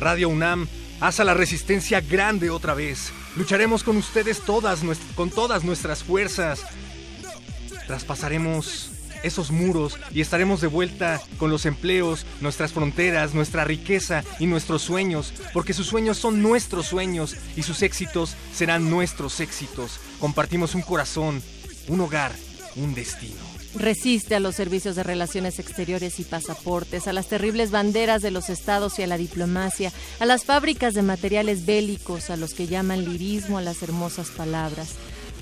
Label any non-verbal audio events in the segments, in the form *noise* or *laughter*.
Radio UNAM, haz a la resistencia grande otra vez. Lucharemos con ustedes todas, con todas nuestras fuerzas. Traspasaremos esos muros y estaremos de vuelta con los empleos, nuestras fronteras, nuestra riqueza y nuestros sueños, porque sus sueños son nuestros sueños y sus éxitos serán nuestros éxitos. Compartimos un corazón, un hogar, un destino. Resiste a los servicios de relaciones exteriores y pasaportes, a las terribles banderas de los estados y a la diplomacia, a las fábricas de materiales bélicos, a los que llaman lirismo a las hermosas palabras,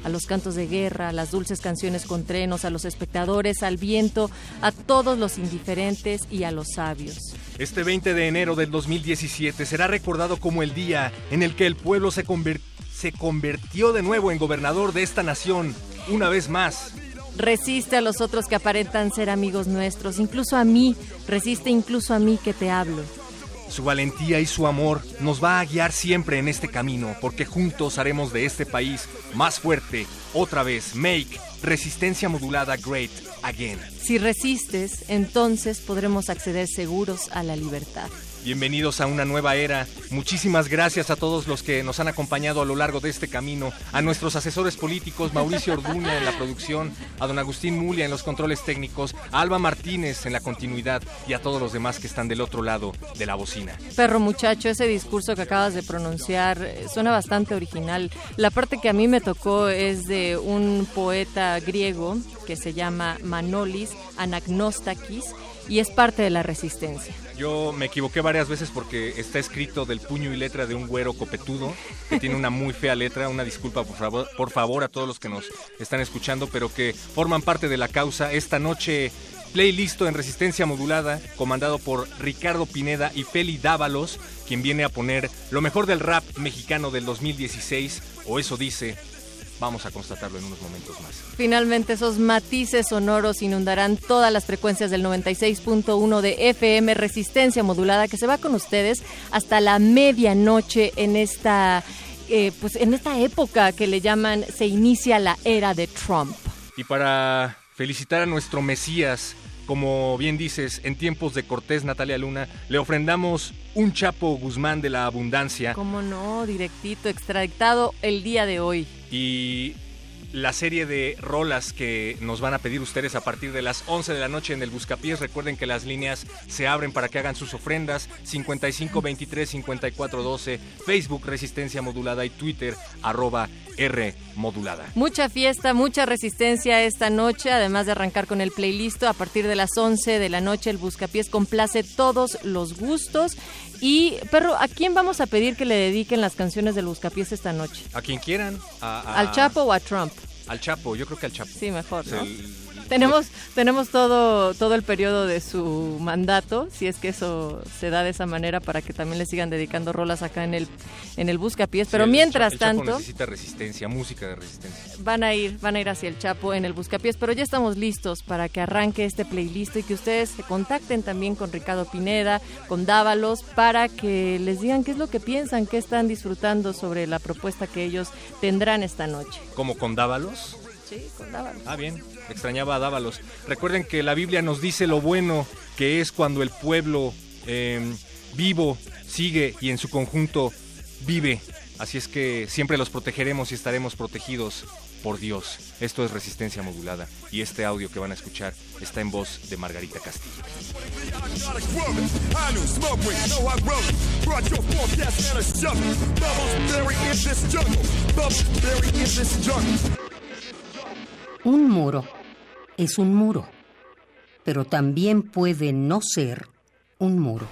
a los cantos de guerra, a las dulces canciones con trenos, a los espectadores, al viento, a todos los indiferentes y a los sabios. Este 20 de enero del 2017 será recordado como el día en el que el pueblo se, se convirtió de nuevo en gobernador de esta nación, una vez más. Resiste a los otros que aparentan ser amigos nuestros, incluso a mí, resiste incluso a mí que te hablo. Su valentía y su amor nos va a guiar siempre en este camino, porque juntos haremos de este país más fuerte, otra vez, make resistencia modulada great again. Si resistes, entonces podremos acceder seguros a la libertad. Bienvenidos a una nueva era. Muchísimas gracias a todos los que nos han acompañado a lo largo de este camino, a nuestros asesores políticos, Mauricio Orduña en la producción, a don Agustín Mulia en los controles técnicos, a Alba Martínez en la continuidad y a todos los demás que están del otro lado de la bocina. Perro muchacho, ese discurso que acabas de pronunciar eh, suena bastante original. La parte que a mí me tocó es de un poeta griego que se llama Manolis Anagnostakis y es parte de la resistencia. Yo me equivoqué varias veces porque está escrito del puño y letra de un güero copetudo, que tiene una muy fea letra, una disculpa por favor, por favor a todos los que nos están escuchando, pero que forman parte de la causa. Esta noche playlist en resistencia modulada, comandado por Ricardo Pineda y Feli Dávalos, quien viene a poner lo mejor del rap mexicano del 2016, o eso dice, Vamos a constatarlo en unos momentos más. Finalmente, esos matices sonoros inundarán todas las frecuencias del 96.1 de FM Resistencia Modulada, que se va con ustedes hasta la medianoche en esta, eh, pues en esta época que le llaman se inicia la era de Trump. Y para felicitar a nuestro Mesías, como bien dices, en tiempos de Cortés Natalia Luna, le ofrendamos un Chapo Guzmán de la Abundancia. ¿Cómo no? Directito, extraditado el día de hoy. Y la serie de rolas que nos van a pedir ustedes a partir de las 11 de la noche en el Buscapiés. Recuerden que las líneas se abren para que hagan sus ofrendas. 55 23 54 12, Facebook Resistencia Modulada y Twitter arroba R Modulada. Mucha fiesta, mucha resistencia esta noche, además de arrancar con el playlist. A partir de las 11 de la noche el Buscapiés complace todos los gustos. Y, perro, ¿a quién vamos a pedir que le dediquen las canciones del Buscapiés esta noche? A quien quieran. ¿Al Chapo o a Trump? Al Chapo, yo creo que al Chapo. Sí, mejor, ¿no? *laughs* tenemos, tenemos todo, todo el periodo de su mandato, si es que eso se da de esa manera para que también le sigan dedicando rolas acá en el, en el Buscapiés. Pero mientras tanto. necesita resistencia, música de resistencia. Van a ir, van a ir hacia el Chapo en el Buscapiés, pero ya estamos listos para que arranque este playlist y que ustedes se contacten también con Ricardo Pineda, con Dávalos, para que les digan qué es lo que piensan, qué están disfrutando sobre la propuesta que ellos tendrán esta noche. ¿Como con Dávalos? Sí, con Dávalos. Ah, bien extrañaba a Dávalos. Recuerden que la Biblia nos dice lo bueno que es cuando el pueblo em, vivo sigue y en su conjunto vive. Así es que siempre los protegeremos y estaremos protegidos por Dios. Esto es resistencia modulada y este audio que van a escuchar está en voz de Margarita Castillo. Un muro es un muro, pero también puede no ser un muro.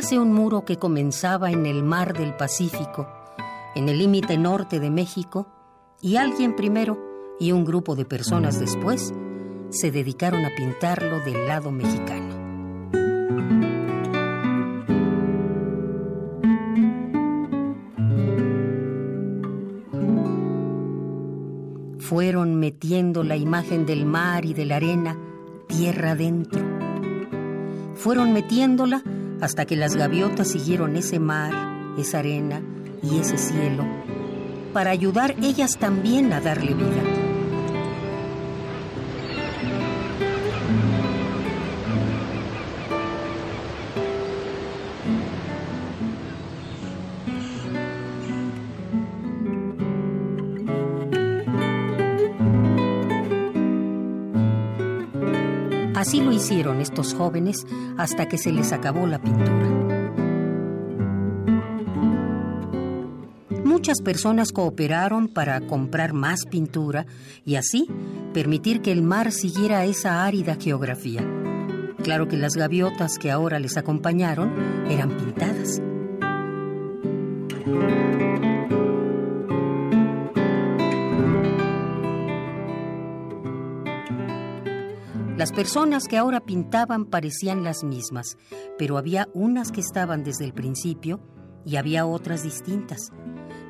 Un muro que comenzaba en el mar del Pacífico, en el límite norte de México, y alguien primero y un grupo de personas después se dedicaron a pintarlo del lado mexicano. Fueron metiendo la imagen del mar y de la arena tierra adentro. Fueron metiéndola hasta que las gaviotas siguieron ese mar, esa arena y ese cielo, para ayudar ellas también a darle vida. Así lo hicieron estos jóvenes hasta que se les acabó la pintura. Muchas personas cooperaron para comprar más pintura y así permitir que el mar siguiera esa árida geografía. Claro que las gaviotas que ahora les acompañaron eran pintadas. Las personas que ahora pintaban parecían las mismas, pero había unas que estaban desde el principio y había otras distintas.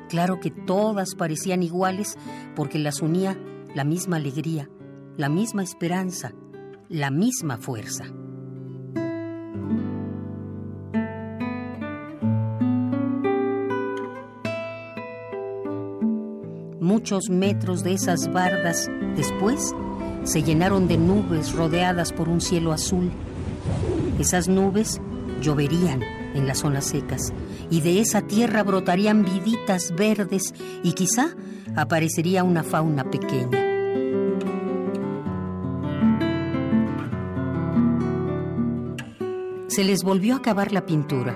Claro que todas parecían iguales porque las unía la misma alegría, la misma esperanza, la misma fuerza. Muchos metros de esas bardas después se llenaron de nubes rodeadas por un cielo azul. Esas nubes lloverían en las zonas secas y de esa tierra brotarían viditas verdes y quizá aparecería una fauna pequeña. Se les volvió a acabar la pintura,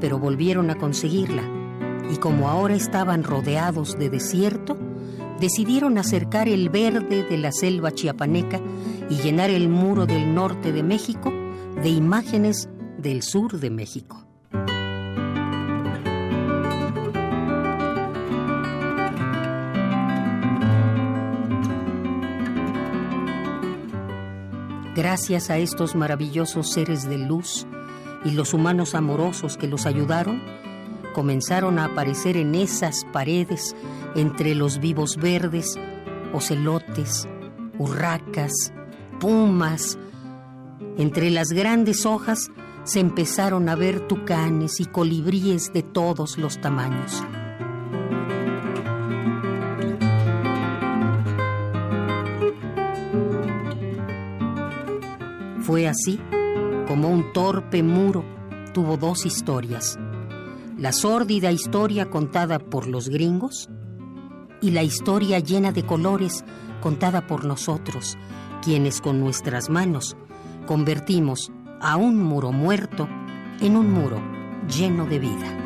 pero volvieron a conseguirla y como ahora estaban rodeados de desierto, decidieron acercar el verde de la selva chiapaneca y llenar el muro del norte de México de imágenes del sur de México. Gracias a estos maravillosos seres de luz y los humanos amorosos que los ayudaron, comenzaron a aparecer en esas paredes, entre los vivos verdes, ocelotes, urracas, pumas. Entre las grandes hojas se empezaron a ver tucanes y colibríes de todos los tamaños. Fue así como un torpe muro tuvo dos historias la sórdida historia contada por los gringos y la historia llena de colores contada por nosotros, quienes con nuestras manos convertimos a un muro muerto en un muro lleno de vida.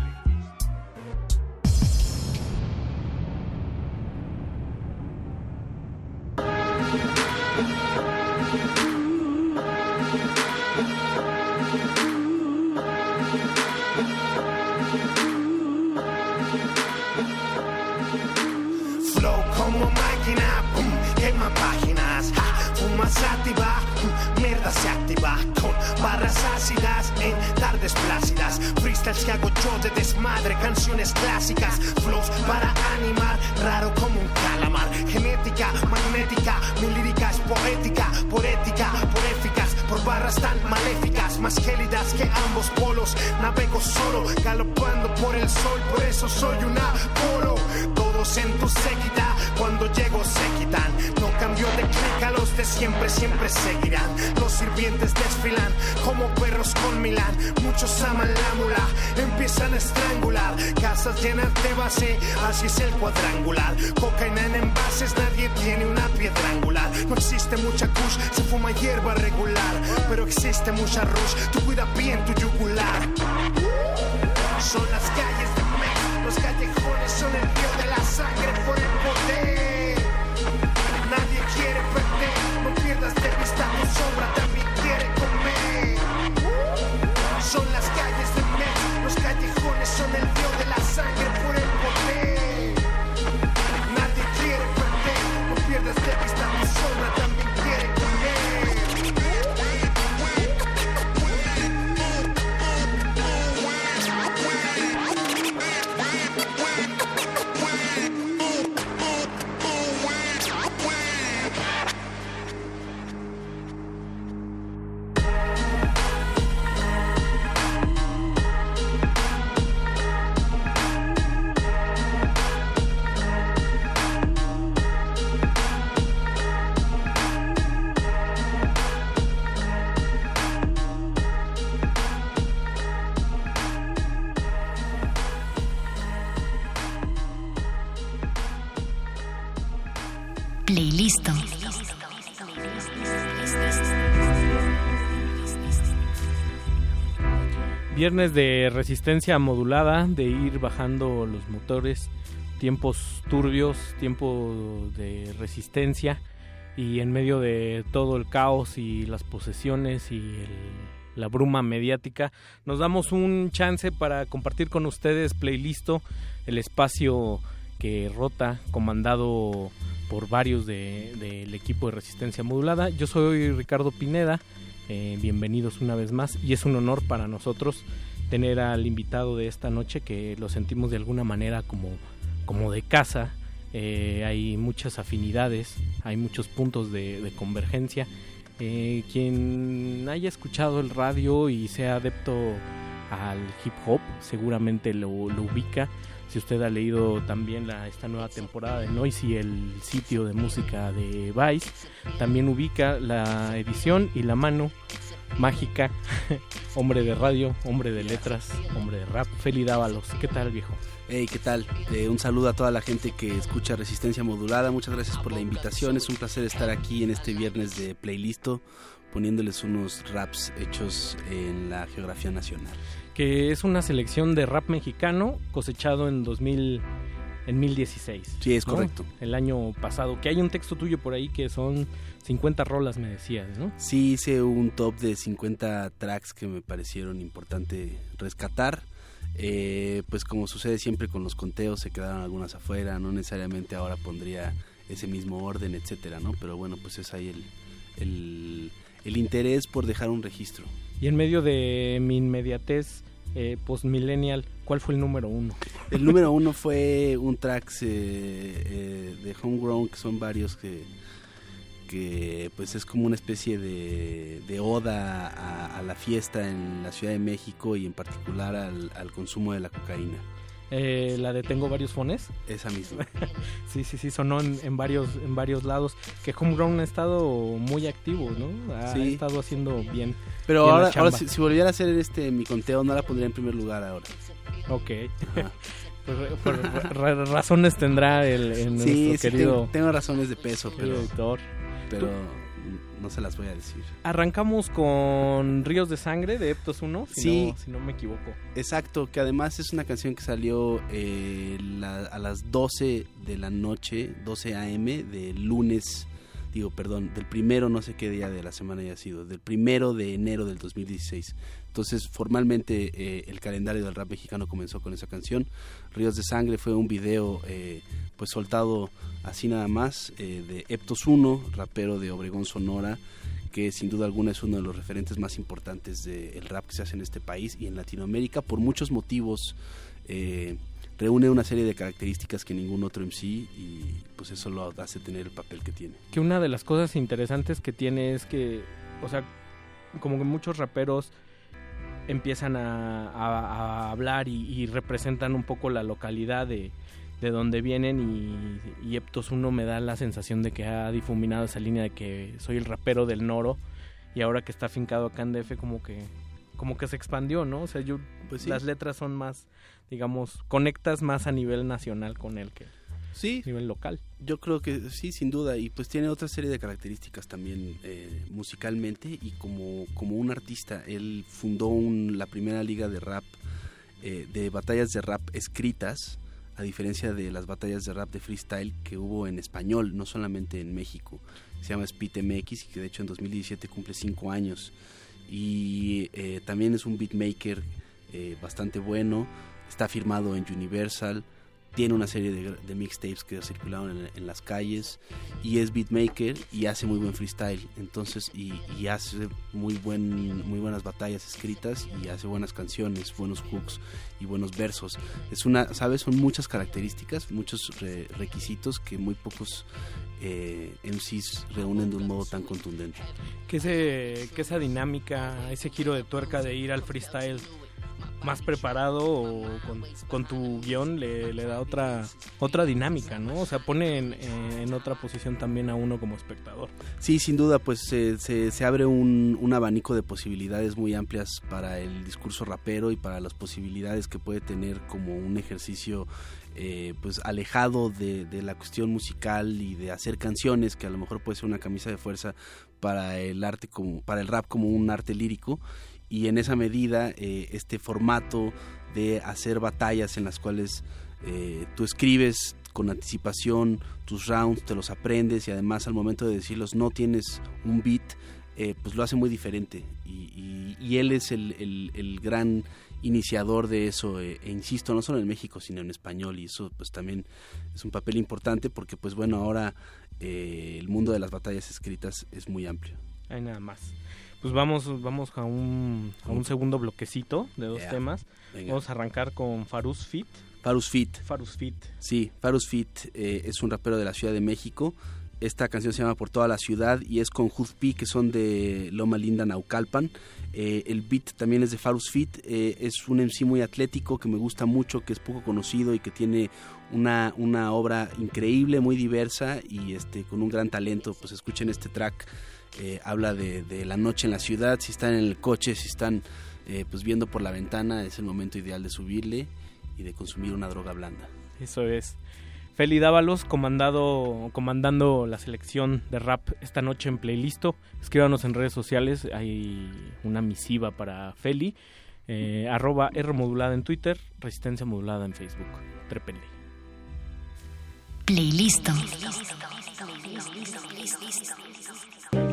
Mm, mierda se activa con barras ácidas en tardes plácidas, freestyles que hago yo de desmadre, canciones clásicas, flows para animar, raro como un calamar, genética magnética, mi lírica es poética, por ética, por eficaz, por barras tan maléficas, más gélidas que ambos polos, navego solo, galopando por el sol, por eso soy un Apolo, siempre, siempre seguirán, los sirvientes desfilan como perros con Milán, muchos aman la mula, empiezan a estrangular, casas llenas de base, así es el cuadrangular, cocaína en envases, nadie tiene una piedra angular, no existe mucha kush, se fuma hierba regular, pero existe mucha rush, tú cuida bien tu yugular. Son las calles de Mex, los callejones son el río de la sangre por el poder. Nadie quiere perder, sobra. Viernes de resistencia modulada, de ir bajando los motores, tiempos turbios, tiempo de resistencia y en medio de todo el caos y las posesiones y el- la bruma mediática, nos damos un chance para compartir con ustedes Playlisto, el espacio que rota, comandado por varios de- del equipo de resistencia modulada. Yo soy Ricardo Pineda. Eh, bienvenidos una vez más y es un honor para nosotros tener al invitado de esta noche que lo sentimos de alguna manera como, como de casa. Eh, hay muchas afinidades, hay muchos puntos de, convergencia. Eh, quien haya escuchado el radio y sea adepto al hip hop seguramente lo, lo ubica. Si usted ha leído también la, esta nueva temporada de Noisy, el sitio de música de Vice, también ubica la edición y la mano mágica, *laughs* hombre de radio, hombre de letras, hombre de rap, Feli Dávalos. ¿Qué tal, viejo? Hey, ¿qué tal? Eh, un saludo a toda la gente que escucha Resistencia Modulada. Muchas gracias por la invitación. Es un placer estar aquí en este viernes de Playlisto, poniéndoles unos raps hechos en la geografía nacional. Que es una selección de rap mexicano cosechado en 2000, en 2016. Sí, es ¿no? correcto. El año pasado. Que hay un texto tuyo por ahí que son 50 rolas, me decías, ¿no? Sí, hice un top de 50 tracks que me parecieron importante rescatar. Eh, pues como sucede siempre con los conteos, se quedaron algunas afuera, no necesariamente ahora pondría ese mismo orden, etcétera, ¿no? Pero bueno, pues es ahí el, el, el interés por dejar un registro. Y en medio de mi inmediatez eh, post-millennial, ¿cuál fue el número uno? El número uno fue un track eh, eh, de Homegrown, que son varios que, pues es como una especie de, de oda a, a la fiesta en la Ciudad de México y en particular al, al consumo de la cocaína. Eh, la de Tengo varios fones. Esa misma. *laughs* sí, sí, sí, sonó en, en, varios en varios lados. Que Homegrown ha estado muy activo, ¿no? Ha Sí. estado haciendo bien. Pero bien ahora, ahora si, si volviera a hacer este mi conteo, no la pondría en primer lugar ahora. Ok. Por, *laughs* por ra- ra- razones tendrá el, el Sí, nuestro sí, querido, tengo, tengo razones de peso, pero, editor. pero no se las voy a decir. Arrancamos con Ríos de Sangre de Eptos 1, si, Sí. no, si no me equivoco. Exacto, que además es una canción que salió eh, la- a las 12 de la noche, 12 a.m. del lunes, digo, perdón, del primero, no sé qué día de la semana haya sido, del primero de enero del 2016. Entonces, formalmente eh, el calendario del rap mexicano comenzó con esa canción. Ríos de Sangre fue un video eh, pues soltado así nada más eh, de Eptos 1, rapero de Obregón Sonora, que sin duda alguna es uno de los referentes más importantes del rap que se hace en este país y en Latinoamérica por muchos motivos. Reúne una serie de características que ningún otro MC y pues eso lo hace tener el papel que tiene. Que una de las cosas interesantes que tiene es que, o sea, como que muchos raperos empiezan a, hablar y, y representan un poco la localidad de, de donde vienen y, y Eptos 1 me da la sensación de que ha difuminado esa línea de que soy el rapero del Noro y ahora que está afincado acá en DF como que como que se expandió, ¿no? O sea, yo Pues sí. las letras son más, digamos, conectas más a nivel nacional con él que Sí, a nivel local. Yo creo que sí, sin duda, y pues tiene otra serie de características también eh, musicalmente y como, como un artista. Él fundó un- la primera liga de rap, eh, de batallas de rap escritas, a diferencia de las batallas de rap de freestyle que hubo en español, no solamente en México. Se llama Speed MX y que de hecho en 2017 cumple cinco años. Y eh, también es un beatmaker eh, bastante bueno, está firmado en Universal tiene una serie de, de mixtapes que circularon en, en las calles y es beatmaker y hace muy buen freestyle. Entonces y, y hace muy buen muy buenas batallas escritas y hace buenas canciones buenos hooks y buenos versos. Es una sabes son muchas características muchos re- requisitos que muy pocos eh, MCs reúnen de un modo tan contundente. Que ese que esa dinámica ese giro de tuerca de ir al freestyle más preparado o con, tu guion le, da otra otra dinámica no o sea pone en, otra posición también a uno como espectador. Sí, sin duda, pues se, se, se abre un, un abanico de posibilidades muy amplias para el discurso rapero y para las posibilidades que puede tener como un ejercicio eh, pues alejado de, de la cuestión musical y de hacer canciones, que a lo mejor puede ser una camisa de fuerza para el arte como, para el rap como un arte lírico y en esa medida eh, este formato de hacer batallas en las cuales eh, tú escribes con anticipación tus rounds, te los aprendes y además al momento de decirlos no tienes un beat, eh, pues lo hace muy diferente. Y, y- y él es el, el- el gran iniciador de eso, eh, e insisto, no solo en México, sino en español. Y eso pues también es un papel importante porque pues bueno, ahora eh, el mundo de las batallas escritas es muy amplio. hay nada más pues vamos vamos a un a un segundo bloquecito de dos Yeah. temas Venga. vamos a arrancar con Farus Fit Farus Fit. Farus Fit Sí, Farus Fit eh, es un rapero de la Ciudad de México. Esta canción se llama Por toda la ciudad y es con P, que son de Loma Linda, Naucalpan. Eh, el beat también es de Farus Fit. eh, es un MC muy atlético que me gusta mucho, que es poco conocido y que tiene una, una obra increíble, muy diversa y este con un gran talento. Pues escuchen este track. Habla de, la noche en la ciudad. Si están en el coche, si están eh, pues viendo por la ventana, es el momento ideal de subirle y de consumir una droga blanda. Eso es. Feli Dávalos comandado, comandando la selección de rap esta noche en Playlisto. Escríbanos en redes sociales. Hay una misiva para Feli. Eh, arroba R modulada en Twitter, Resistencia modulada en Facebook. Trépenle. Playlisto. Me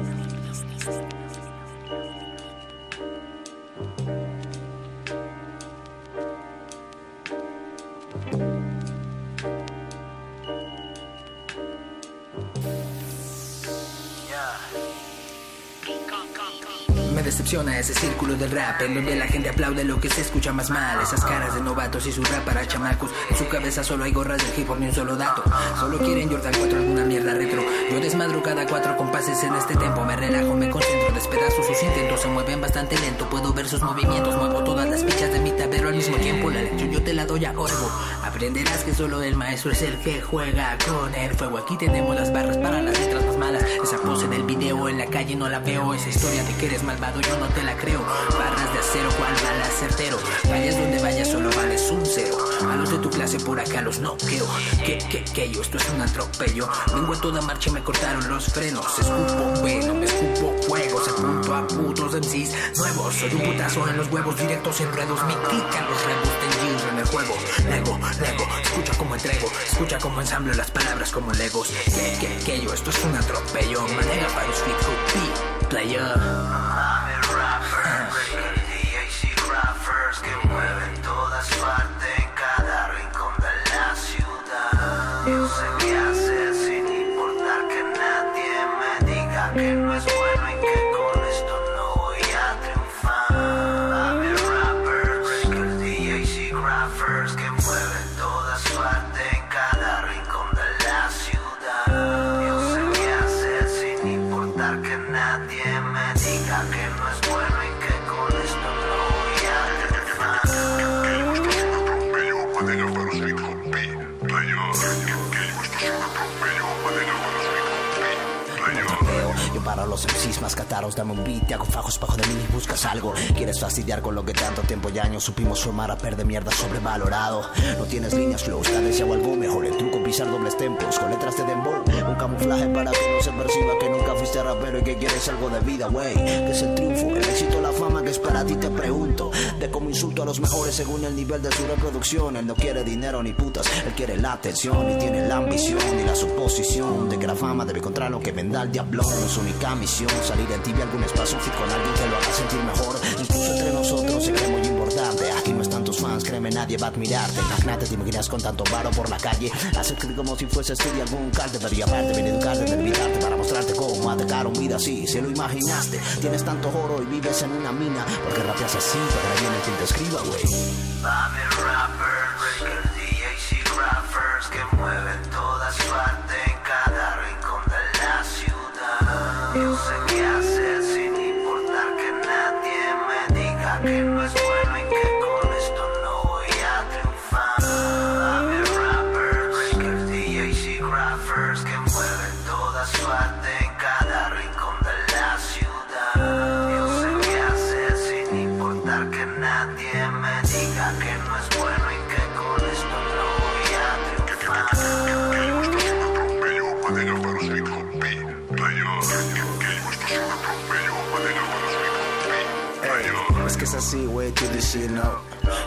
decepciona ese círculo del rap en donde la gente aplaude lo que se escucha más mal. Esas caras de novatos y su rap para chamacos. En su cabeza solo hay gorras del hip hop ni un solo dato. Solo quieren Jordan 4 alguna mierda retro. Yo desmadro cada cuatro compases en este tempo. Me relajo, me concentro, despedazo sus intentos. Se mueven bastante lento, puedo ver sus movimientos. Muevo todas las fichas de mi tablero al mismo tiempo. La lección yo te la doy a orbo. Aprenderás que solo el maestro es el que juega con el fuego. Aquí tenemos las barras para las letras más malas. Esa pose del video en la calle no la veo. Esa historia de que eres malvado yo no te la creo. Barras de acero, cual bala certero. Vayas donde vayas, solo vales un cero. A los de tu clase por acá los noqueo. Que, que, que yo, esto es un atropello. Vengo a toda marcha me cortaron los frenos. Escupo veno, me escupo juegos. Apunto a putos MCs nuevos. Soy un putazo en los huevos directos en ruedos. Me quitan los rebos de en el juego. Lego, Lego, escucha como entrego. Escucha como ensamblo las palabras como legos. Que, que, que yo, esto es un atropello. Manega para los fit player. Que mueven todas partes en cada rincón de la ciudad. Yo sé qué hacer sin importar que nadie me diga que no es bueno más cataros, dame un beat, te hago fajos bajo de mí y buscas algo. Quieres fastidiar con lo que tanto tiempo y años supimos formar a de mierda sobrevalorado. No tienes líneas flows, tal vez algo mejor. El truco pisar dobles tempos con letras de dembow. Un camuflaje para que no se perciba que nunca fuiste rapero y que quieres algo de vida, wey. Que es el triunfo, el éxito, la fama que es para ti, te pregunto. De cómo insulto a los mejores según el nivel de su reproducción. Él no quiere dinero ni putas, él quiere la atención y tiene la ambición y la suposición de que la fama debe encontrar lo que venda el diablo. No es única misión salir en tibia algún espacio fit con alguien que lo haga sentir mejor. Incluso entre nosotros se cree muy importante. Aquí no están tus fans, créeme, nadie va a admirarte. Imagínate, te imaginas con tanto varo por la calle. Hacer creer como si fuese estudio algún cal. Debería amarte, bien educarte, de olvidarte para mostrarte cómo atacar un vida así. Si lo imaginaste, tienes tanto oro y vives en una mina. Porque rapeas así, para viene quien te escriba, güey. Rappers, y que Yo sé qué hacer sin importar que nadie me diga que no es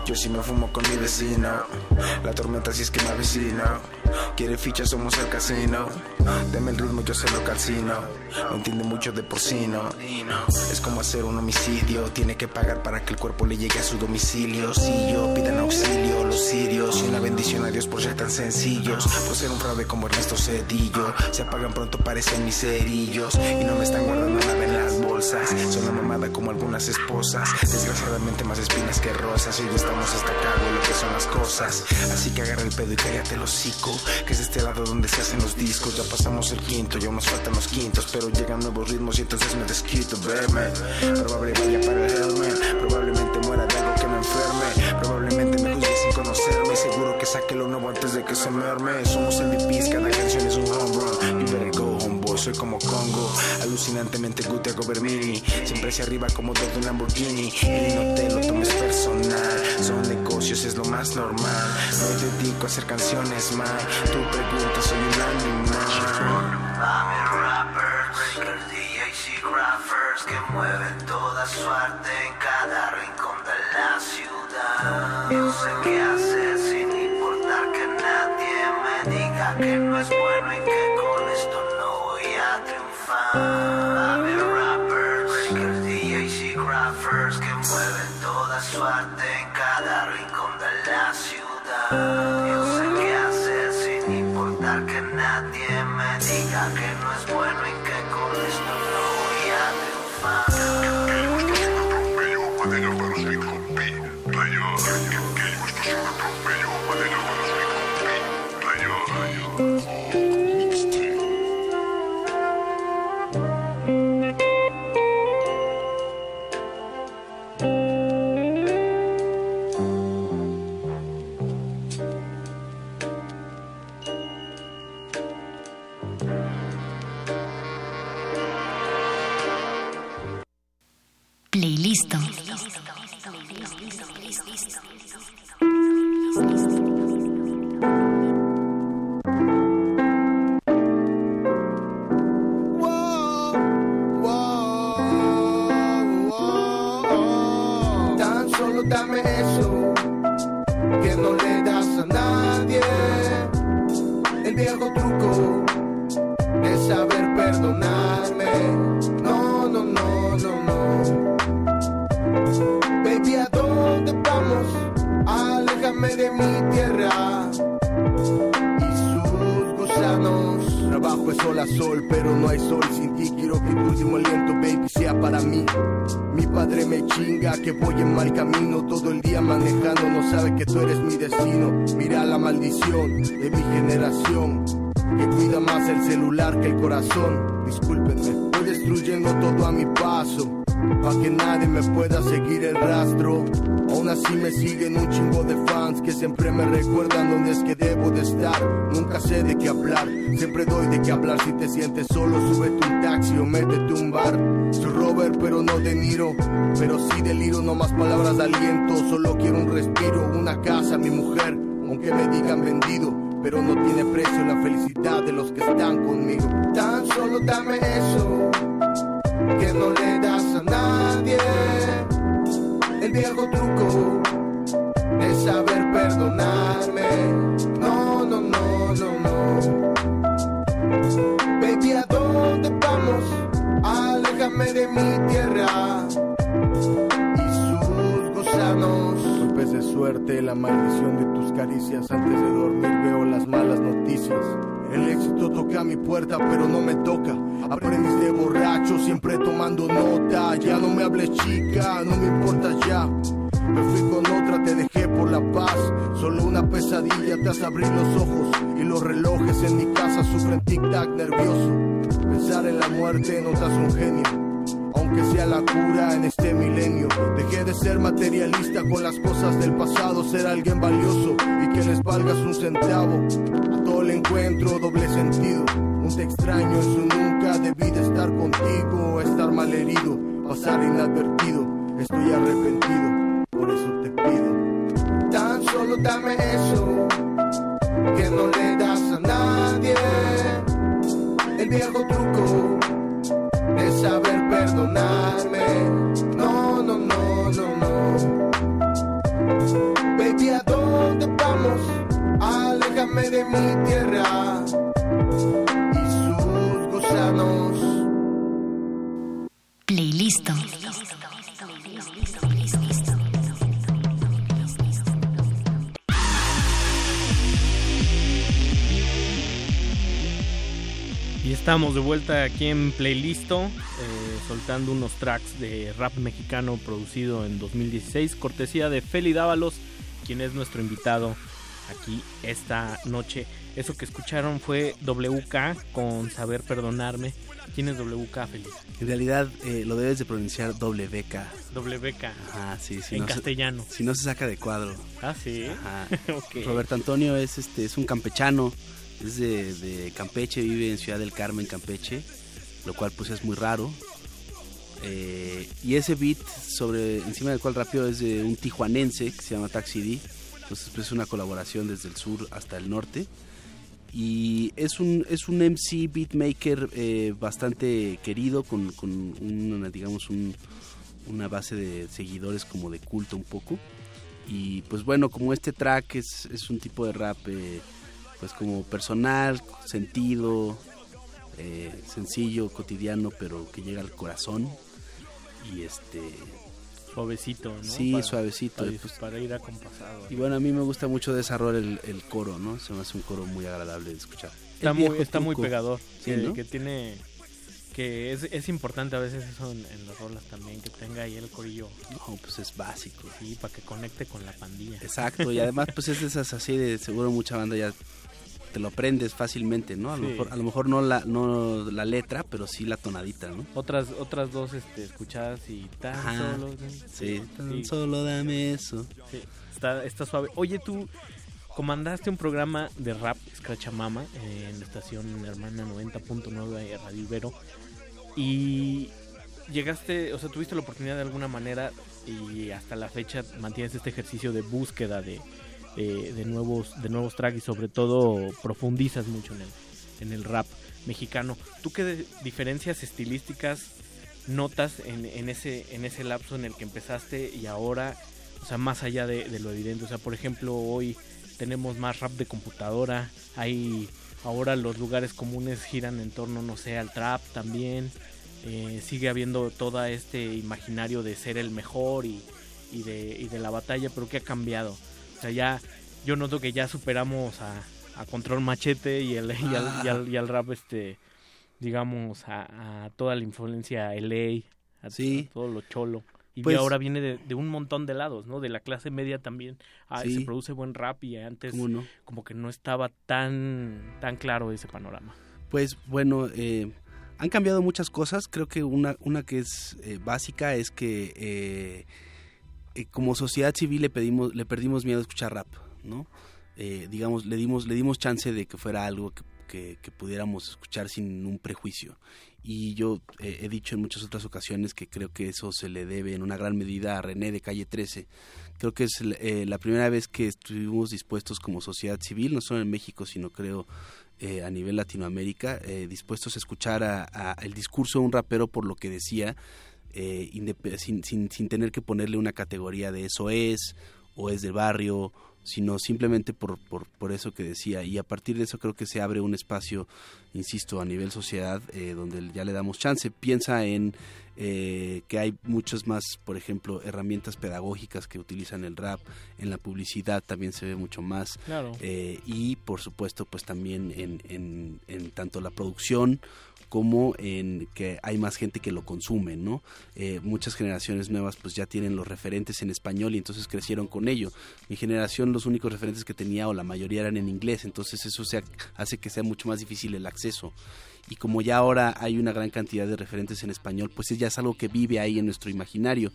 Yo sí me fumo con mi vecino. La tormenta sí es que me avecino. Quiere fichas, somos el casino. Deme el ritmo, yo se lo calcino. No entiende mucho de porcino. Es como hacer un homicidio. Tiene que pagar para que el cuerpo le llegue a su domicilio. Si yo pidan auxilio, los sirios. Y una bendición a Dios por ser tan sencillos. Por ser un fraude como Ernesto Cedillo. Se apagan pronto, parecen mis cerillos. Y no me están guardando nada en las bolsas. Son una mamada como algunas esposas. Desgraciadamente más espinas que rosas. Y ya estamos hasta acá de lo que son las cosas. Así que agarra el pedo y cállate el hocico. Que es este lado donde se hacen los discos. Ya pasamos el quinto, ya nos faltan los quintos. Pero llegan nuevos ritmos y entonces me desquito, verme. Probable vaya para el helmet. Probablemente muera de algo que me enferme. Probablemente me juzgue sin conocerme. Seguro que saque lo nuevo antes de que se merme. Somos MVPs, cada canción es un home run. You better go, soy como Congo. Alucinantemente good a Gobermini. Siempre hacia arriba como todo un Lamborghini. Y no te lo tomes personal. Son negocios, es lo más normal. No dedico a hacer canciones, man. Tu pregunta, soy un animal. Mami rappers, breakers, DJs y graffers que mueven toda su arte en cada rincón de la ciudad. Yo sé qué hacer sin importar que nadie me diga que no es bueno y que con esto no. Mami rappers, breakers, DJs y graffers que mueven toda su arte en cada rincón de la ciudad. Sabe que tú eres mi destino. Mira la maldición de mi generación. Que cuida más el celular que el corazón. Discúlpenme, voy destruyendo todo a mi paso. Pa' que nadie me pueda seguir el rastro. Aún así me siguen un chingo de fans que siempre me recuerdan dónde es que debo de estar. Nunca sé de qué hablar, siempre doy de qué hablar. Si te sientes solo, súbete un taxi o métete un bar. Soy Robert, pero no de Niro. Pero sí deliro, no más palabras de aliento. Solo quiero un respiro, una casa, mi mujer. Aunque me digan vendido, pero no tiene precio la felicidad de los que están conmigo. Tan solo dame eso que no le das El viejo truco de saber perdonarme. No, no, no, no, no. Baby, ¿a dónde vamos? Aléjame de mi tierra y sus gusanos. Golpes de suerte, la maldición de tus caricias. Antes de dormir veo las malas noticias. El éxito toca mi puerta, pero no me toca. Aprendiz de borracho, siempre tomando nota. Ya no me hables, chica, no me importa ya. Me fui con otra, te dejé por la paz. Solo una pesadilla te hace abrir los ojos. Y los relojes en mi casa sufren tic-tac nervioso. Pensar en la muerte no te hace un genio aunque sea la cura en este milenio. Dejé de ser materialista con las cosas del pasado, ser alguien valioso y que les valgas un centavo. A todo el encuentro, doble sentido. Un te extraño en su nunca, debí de estar contigo, estar mal herido, pasar inadvertido. Estoy arrepentido, por eso te pido. Tan solo dame eso que no le das a nadie. El viejo truco de saber perdonarme. No, no, no, no, no. Baby, ¿a dónde vamos? Aléjame de mi tierra y sus gusanos. Playlist. Estamos de vuelta aquí en Playlisto, eh, soltando unos tracks de rap mexicano producido en 2016, cortesía de Feli Dávalos, quien es nuestro invitado aquí esta noche. Eso que escucharon fue WK con Saber Perdonarme. ¿Quién es WK, Feliz? En realidad eh, lo debes de pronunciar WK. WK. Ajá, sí, sí. en no se- castellano. si no se saca de cuadro. Ah, sí. Ajá. *laughs* Ok. Roberto Antonio es este es un campechano, es de, Campeche, vive en Ciudad del Carmen, Campeche, lo cual pues es muy raro. Eh, y ese beat sobre encima del cual rapeo es de un tijuanense que se llama Taxi D. Entonces pues es una colaboración desde el sur hasta el norte. Y es un, es un MC beatmaker eh, bastante querido con, con una, digamos un- una base de seguidores como de culto un poco. Y pues bueno, como este track es, es un tipo de rap eh, pues como personal, sentido, eh, sencillo, cotidiano, pero que llega al corazón. Y este... Suavecito, ¿no? Sí, Para- suavecito. para- y pues- para ir acompasado. Y bueno, a mí me gusta mucho desarrollar el, el coro, ¿no? Se me hace un coro muy agradable de escuchar. Está muy, está muy pegador. Sí, que, ¿no? que tiene. Que es, es importante a veces eso en, en las rolas también, que tenga ahí el corillo. No, pues es básico. Sí, para que conecte con la pandilla. Exacto, y además pues es de esas así de seguro mucha banda ya te lo aprendes fácilmente, ¿no? A lo mejor, a lo mejor no la, no la letra, pero sí la tonadita, ¿no? Otras otras dos este, escuchadas y tan Ajá. solo. Sí, tan sí. solo dame eso. Sí, está, está suave. Oye, tú comandaste un programa de rap, Scratchamama, en la estación hermana 90.9 de Radio Ibero. Y llegaste, o sea, tuviste la oportunidad de alguna manera y hasta la fecha mantienes este ejercicio de búsqueda de, de, de nuevos de nuevos tracks y sobre todo profundizas mucho en el, en el rap mexicano. ¿Tú qué diferencias estilísticas notas en, en ese en ese lapso en el que empezaste y ahora, o sea, más allá de, lo evidente? O sea, por ejemplo, hoy tenemos más rap de computadora, hay ahora los lugares comunes giran en torno, no sé, al trap también. eh, sigue habiendo todo este imaginario de ser el mejor y, de, y de la batalla, pero ¿qué ha cambiado? O sea, ya yo noto que ya superamos a, a Control Machete y, el, y, al, y, al, y al rap, este, digamos, a, a toda la influencia LA, a, Sí. todo lo cholo. Y Pues- ahora viene de, de un montón de lados, ¿no? De la clase media también. Ah, Sí. Se produce buen rap y antes como que no estaba tan, tan claro ese panorama. Pues bueno, eh, han cambiado muchas cosas. Creo que una, una que es eh, básica es que eh, eh, como sociedad civil le pedimos, le perdimos miedo a escuchar rap, ¿no? Eh, digamos, le dimos, le dimos chance de que fuera algo que, pudiéramos escuchar sin un prejuicio. Y yo he dicho en muchas otras ocasiones que creo que eso se le debe en una gran medida a René de Calle 13. Creo que es eh, la primera vez que estuvimos dispuestos como sociedad civil, no solo en México, sino creo eh, a nivel Latinoamérica, eh, dispuestos a escuchar el discurso de un rapero por lo que decía, eh, sin, sin, sin tener que ponerle una categoría de eso es o es del barrio, sino simplemente por, por, por eso que decía. Y a partir de eso creo que se abre un espacio, insisto, a nivel sociedad, eh, donde ya le damos chance. Piensa en eh, que hay muchas más, por ejemplo, herramientas pedagógicas que utilizan el rap, en la publicidad también se ve mucho más. Claro. Eh, y por supuesto, pues también en, en, en tanto la producción como en que hay más gente que lo consume, ¿no? Eh, muchas generaciones nuevas pues ya tienen los referentes en español y entonces crecieron con ello. Mi generación los únicos referentes que tenía o la mayoría eran en inglés, entonces eso se ha- hace que sea mucho más difícil el acceso. Y como ya ahora hay una gran cantidad de referentes en español, pues ya es algo que vive ahí en nuestro imaginario.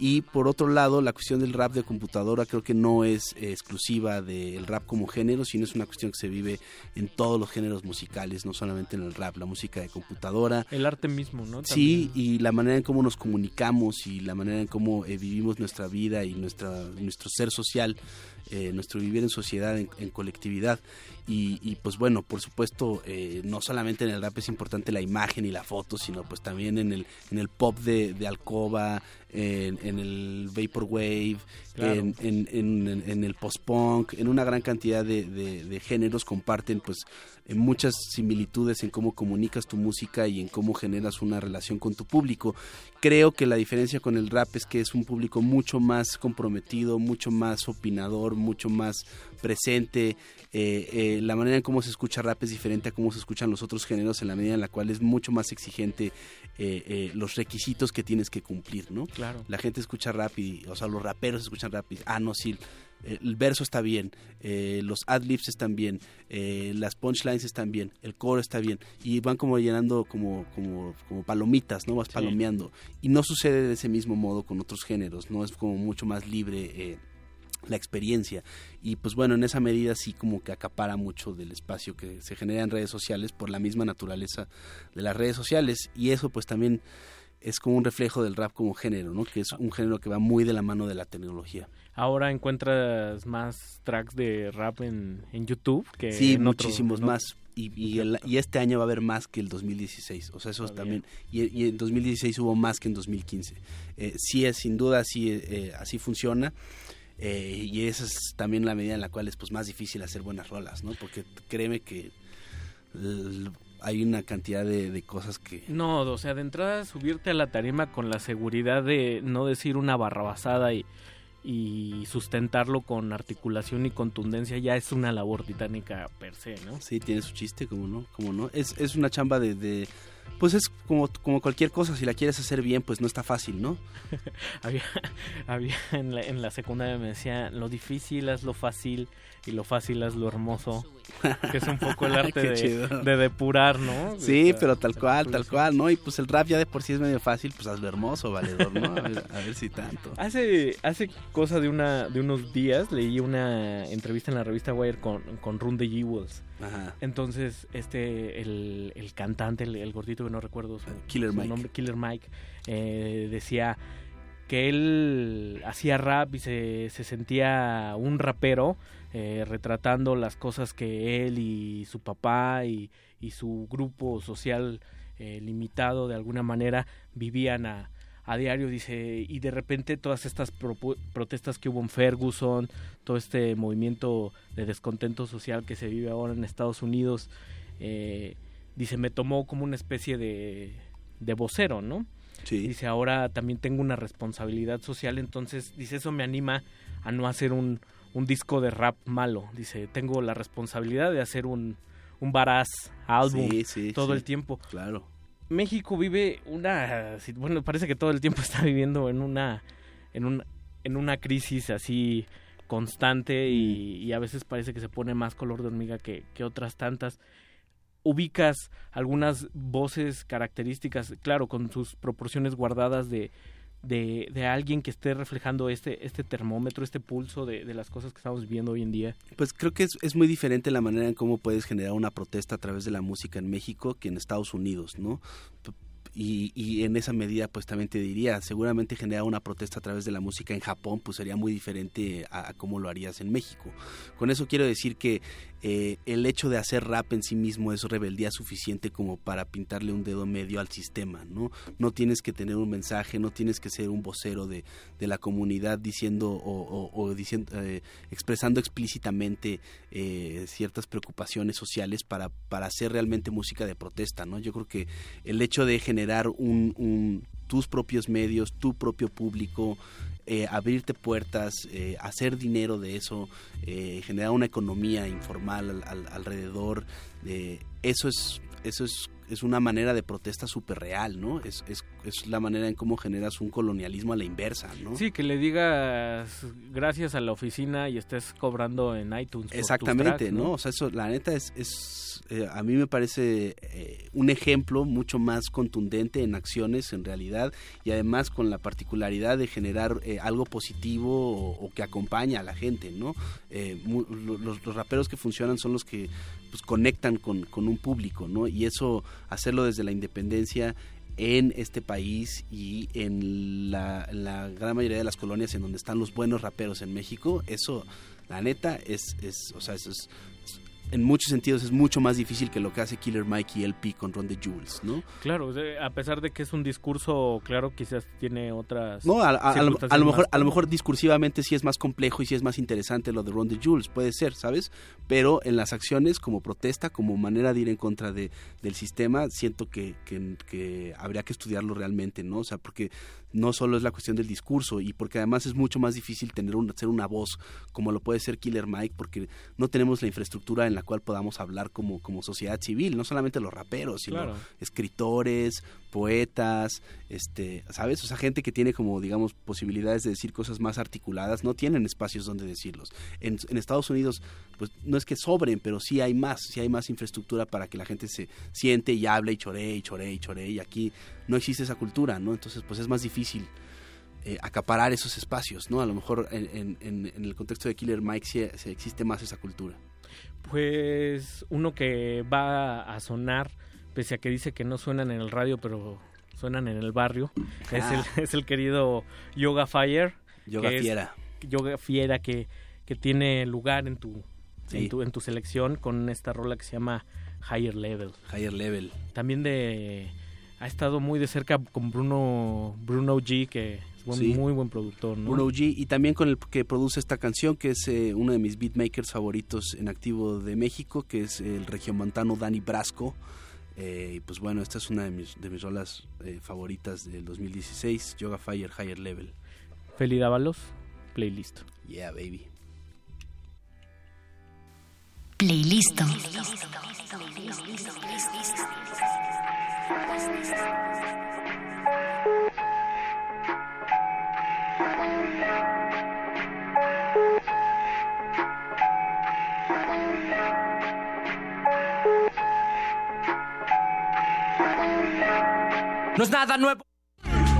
Y por otro lado, la cuestión del rap de computadora creo que no es eh, exclusiva del rap como género, sino es una cuestión que se vive en todos los géneros musicales, no solamente en el rap, la música de computadora. El arte mismo, ¿no? Sí, y la manera en cómo nos comunicamos y la manera en cómo eh, vivimos nuestra vida y nuestra, nuestro ser social, eh, nuestro vivir en sociedad, en, en colectividad. Y, y, pues bueno, por supuesto, eh, no solamente en el rap es importante la imagen y la foto, sino pues también en el, en el pop de, de alcoba, en, en el vaporwave, Claro. en, en, en- en el post-punk, en una gran cantidad de, de- de géneros comparten pues en muchas similitudes en cómo comunicas tu música y en cómo generas una relación con tu público. Creo que la diferencia con el rap es que es un público mucho más comprometido, mucho más opinador, mucho más presente. Eh, eh, la manera en cómo se escucha rap es diferente a cómo se escuchan los otros géneros en la medida en la cual es mucho más exigente eh, los requisitos que tienes que cumplir, ¿no? Claro. La gente escucha rap y, o sea, los raperos escuchan rap y, ah, no, sí, el verso está bien, eh, los ad-libs están bien, eh, las punchlines están bien, el coro está bien, y van como llenando como, como, como palomitas, ¿no? Vas Sí. palomeando. Y no sucede de ese mismo modo con otros géneros, ¿no? Es como mucho más libre eh, la experiencia. Y pues bueno, en esa medida sí como que acapara mucho del espacio que se genera en redes sociales por la misma naturaleza de las redes sociales. Y eso pues también es como un reflejo del rap como género, ¿no? Que es un género que va muy de la mano de la tecnología. Ahora encuentras más tracks de rap en, en YouTube que Sí, en muchísimos otro- más. Y, y, el- y este año va a haber más que el 2016. O sea, eso Está también. Y, y en 2016 hubo más que en 2015. Eh, sí, es, sin duda, sí, eh, así funciona. Eh, y esa es también la medida en la cual es pues, más difícil hacer buenas rolas, ¿no? Porque créeme que hay una cantidad de, de cosas que... No, o sea, de entrada subirte a la tarima con la seguridad de no decir una barrabasada y, y sustentarlo con articulación y contundencia ya es una labor titánica per se, ¿no? Sí, tiene su chiste, como no, como no. Es, es una chamba de, de- Pues es como, como cualquier cosa, si la quieres hacer bien, pues no está fácil, ¿no? *laughs* había, había en, la, en la secundaria me decía, lo difícil es lo fácil y lo fácil es lo hermoso, *laughs* que es un poco el arte de, depurar, ¿no? Sí, pero tal cual, tal cual, ¿no? Y pues el rap ya de por sí es medio fácil, pues hazlo hermoso, valedor, ¿no? A ver, a ver si tanto. *laughs* Hace, hace cosa de una de unos días leí una entrevista en la revista Wire con, con Run Jewels. Ajá. Entonces, este, el, el cantante, el, el gordito que no recuerdo su, Killer su Mike. nombre, Killer Mike, eh, decía que él hacía rap y se, se sentía un rapero, eh, retratando las cosas que él y su papá y, y su grupo social eh, limitado de alguna manera vivían a, a diario, dice, y de repente todas estas protestas que hubo en Ferguson, todo este movimiento de descontento social que se vive ahora en Estados Unidos, eh, dice, me tomó como una especie de, de vocero, ¿no? Sí. Dice, ahora también tengo una responsabilidad social, entonces, dice, eso me anima a no hacer un, un disco de rap malo. Dice, tengo la responsabilidad de hacer un, un baraz álbum todo el tiempo. Claro. México vive una, bueno, parece que todo el tiempo *laughs* está viviendo en una, en un, en una crisis así constante y, a veces parece que se pone más color de hormiga que, que otras tantas. Ubicas algunas voces características, claro, con sus proporciones guardadas de, de, de, alguien que esté reflejando este, este termómetro, este pulso de, de, las cosas que estamos viviendo hoy en día? Pues creo que es, es, muy diferente la manera en cómo puedes generar una protesta a través de la música en México que en Estados Unidos, ¿no? Y, y, en esa medida pues también te diría seguramente generar una protesta a través de la música en Japón pues sería muy diferente a, a cómo lo harías en México con eso quiero decir que eh, el hecho de hacer rap en sí mismo es rebeldía suficiente como para pintarle un dedo medio al sistema, ¿no? No tienes que tener un mensaje, no tienes que ser un vocero de, de la comunidad diciendo o, diciendo, eh, expresando explícitamente eh, ciertas preocupaciones sociales para, para hacer realmente música de protesta, ¿no? Yo creo que el hecho de generar un tus propios medios, tu propio público, eh, abrirte puertas, eh, hacer dinero de eso, eh, generar una economía informal al, alrededor. eso es eso es es una manera de protesta súper real, ¿no? Es, es, es, la manera en cómo generas un colonialismo a la inversa, ¿no? Sí, que le digas gracias a la oficina y estés cobrando en iTunes. Exactamente, ¿no? O sea, eso, la neta es, es eh, a mí me parece eh, un ejemplo mucho más contundente en acciones, en realidad, y además con la particularidad de generar eh, algo positivo o, que acompaña a la gente, ¿no? Los, los, raperos que funcionan son los que pues, conectan con, con un público, ¿no? Y eso hacerlo desde la independencia en este país y en la, la, gran mayoría de las colonias en donde están los buenos raperos en México, eso, la neta, es, es o sea, eso es en muchos sentidos es mucho más difícil que lo que hace Killer Mike y LP con Ron de Jules, ¿no? Claro, a pesar de que es un discurso, claro, quizás tiene otras. No, a, lo, mejor, a lo mejor discursivamente sí es más complejo y sí es más interesante lo de Ron de Jules, puede ser, ¿sabes? Pero en las acciones, como protesta, como manera de ir en contra de, del sistema, siento que, que, que habría que estudiarlo realmente, ¿no? O sea, porque no solo es la cuestión del discurso y porque además es mucho más difícil tener un, ser una voz como lo puede ser Killer Mike porque no tenemos la infraestructura en la cual podamos hablar como, como sociedad civil, no solamente los raperos, sino escritores, poetas, este, ¿sabes? O sea, gente que tiene como, digamos, posibilidades de decir cosas más articuladas, no tienen espacios donde decirlos. En, Estados Unidos, pues no es que sobren, pero sí hay más, sí hay más infraestructura para que la gente se siente y hable y choree y choree y choree y aquí no existe esa cultura, ¿no? Entonces, pues es más difícil eh, acaparar esos espacios, ¿no? A lo mejor en, en, el contexto de Killer Mike sí, existe más esa cultura. Pues uno que va a sonar, pese a que dice que no suenan en el radio, pero suenan en el barrio, es, el, ah. *laughs* es el querido Yoga Fire. Yoga Fiera. yoga Fiera que, que tiene lugar en tu, en tu, en tu selección con esta rola que se llama Higher Level. Higher Level. También de ha estado muy de cerca con Bruno Bruno G que es muy buen productor, ¿no? Bruno G y también con el que produce esta canción que es eh, uno de mis beatmakers favoritos en activo de México, que es el regiomontano Dani Brasco. Eh, y pues bueno, esta es una de mis, de mis rolas eh, favoritas del 2016, Yoga Fire Higher Level. Feli Dávalos, playlist. Yeah, baby. Playlist. No es nada nuevo.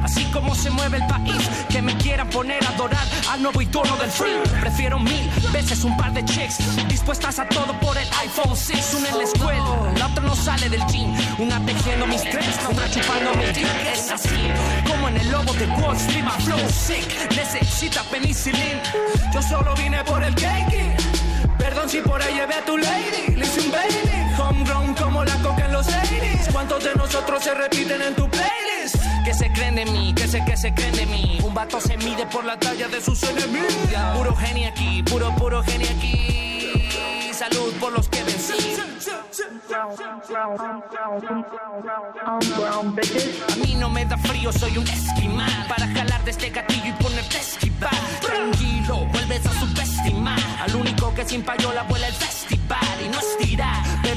Así como se mueve el país, que me quieran poner a adorar al nuevo icono del free. Prefiero mil veces un par de chicks dispuestas a todo por el iPhone 6. Una en la escuela, la otra no sale del gym. Una tejiendo mis tres, otra chupando mis Es así como en el logo de Wall Street, my flow sick. Necesita penicilin. Yo solo vine por el cake. Perdón si por ahí llevé a tu lady. Le baby. Homegrown como la coca en los 80 ¿Cuántos de nosotros se repiten en tu playlist? Que se creen de mí, que sé que se creen de mí. Un vato se mide por la talla de sus enemigos. Puro genio aquí, puro, puro genio aquí. Salud por los que vencí. A mí no me da frío, soy un esquimal Para jalar de este gatillo y ponerte esquivar Tranquilo, vuelves a subestimar Al único que sin payola vuela el festival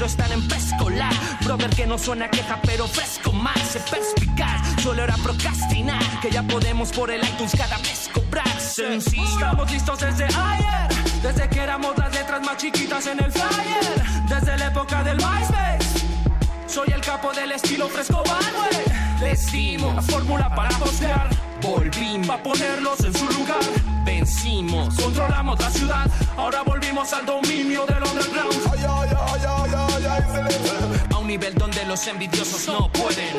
pero están en pescolar Brother que no suena queja, pero fresco más. Se perspicaz, solo era procrastinar. Que ya podemos por el iTunes cada vez cobrar. Sencillo. Estamos listos desde ayer. Desde que éramos las letras más chiquitas en el flyer. Desde la época del MySpace. Soy el capo del estilo fresco güey. Les la fórmula para postear. Volvimos a ponerlos en su lugar. Vencimos, controlamos la ciudad. Ahora volvimos al dominio del underground. A un nivel donde los envidiosos no pueden.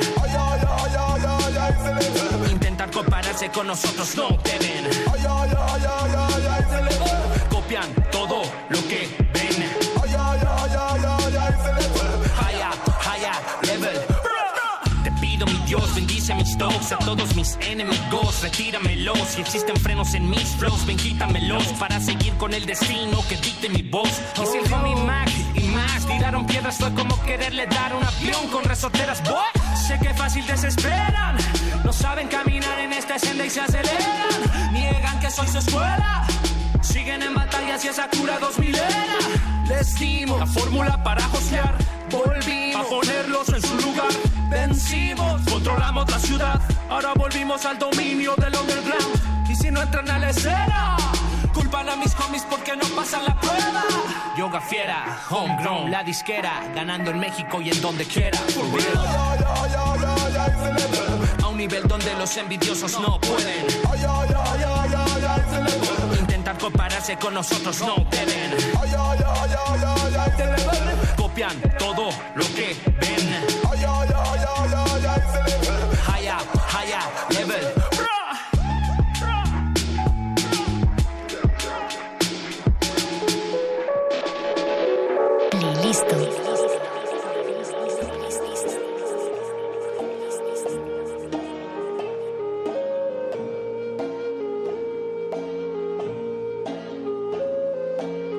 Intentar compararse con nosotros no deben. Copian todo lo que a todos mis enemigos, retíramelos. Si existen frenos en mis flows, ven, quítamelos para seguir con el destino que dicte mi voz. Y si el homie Mac y más tiraron piedras, fue como quererle dar un avión con resorteras. Sé que fácil desesperan, no saben caminar en esta senda y se aceleran. Niegan que soy su escuela. Siguen en batallas y esa cura dos milera. Les dimos la fórmula para josear. Volvimos a ponerlos en su lugar. Vencimos, controlamos la ciudad. Ahora volvimos al dominio del underground. Y si no entran a la escena, culpan a mis homies porque no pasan la prueba. Yoga fiera, homegrown, la disquera, ganando en México y en donde quiera. A un nivel donde los envidiosos no pueden. Compararse con nosotros no deben. Copian todo lo que ven.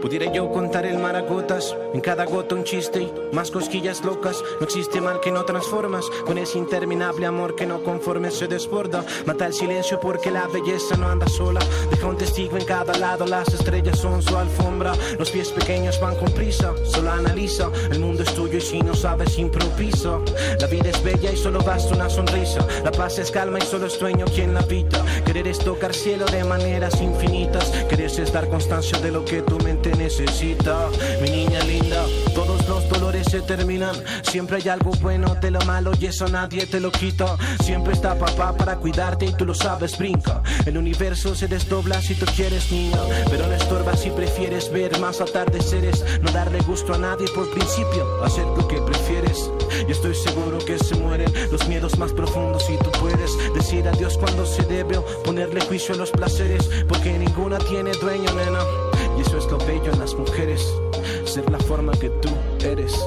Pudiera yo contar el mar a gotas, en cada gota un chiste más cosquillas locas. No existe mal que no transformas, con ese interminable amor que no conforme se desborda. Mata el silencio porque la belleza no anda sola. Deja un testigo en cada lado, las estrellas son su alfombra. Los pies pequeños van con prisa, solo analiza. El mundo es tuyo y si no sabes, improvisa. La vida es bella y solo basta una sonrisa. La paz es calma y solo es dueño quien la habita. Querer es tocar cielo de maneras infinitas. Querer es dar constancia de lo que tu mente necesita. Mi niña linda, todos los dolores se terminan. Siempre hay algo bueno de lo malo y eso nadie te lo quita. Siempre está papá para cuidarte y tú lo sabes, brinca. El universo se desdobla si tú quieres, niña. Pero no estorba si prefieres ver más atardeceres. No darle gusto a nadie por principio, hacer lo que prefieres. Y estoy seguro que se mueren los miedos más profundos y tú puedes decir adiós cuando se debe o ponerle juicio a los placeres. Porque ninguna tiene dueño, nena. Y eso es lo bello en las mujeres, ser la forma que tú eres.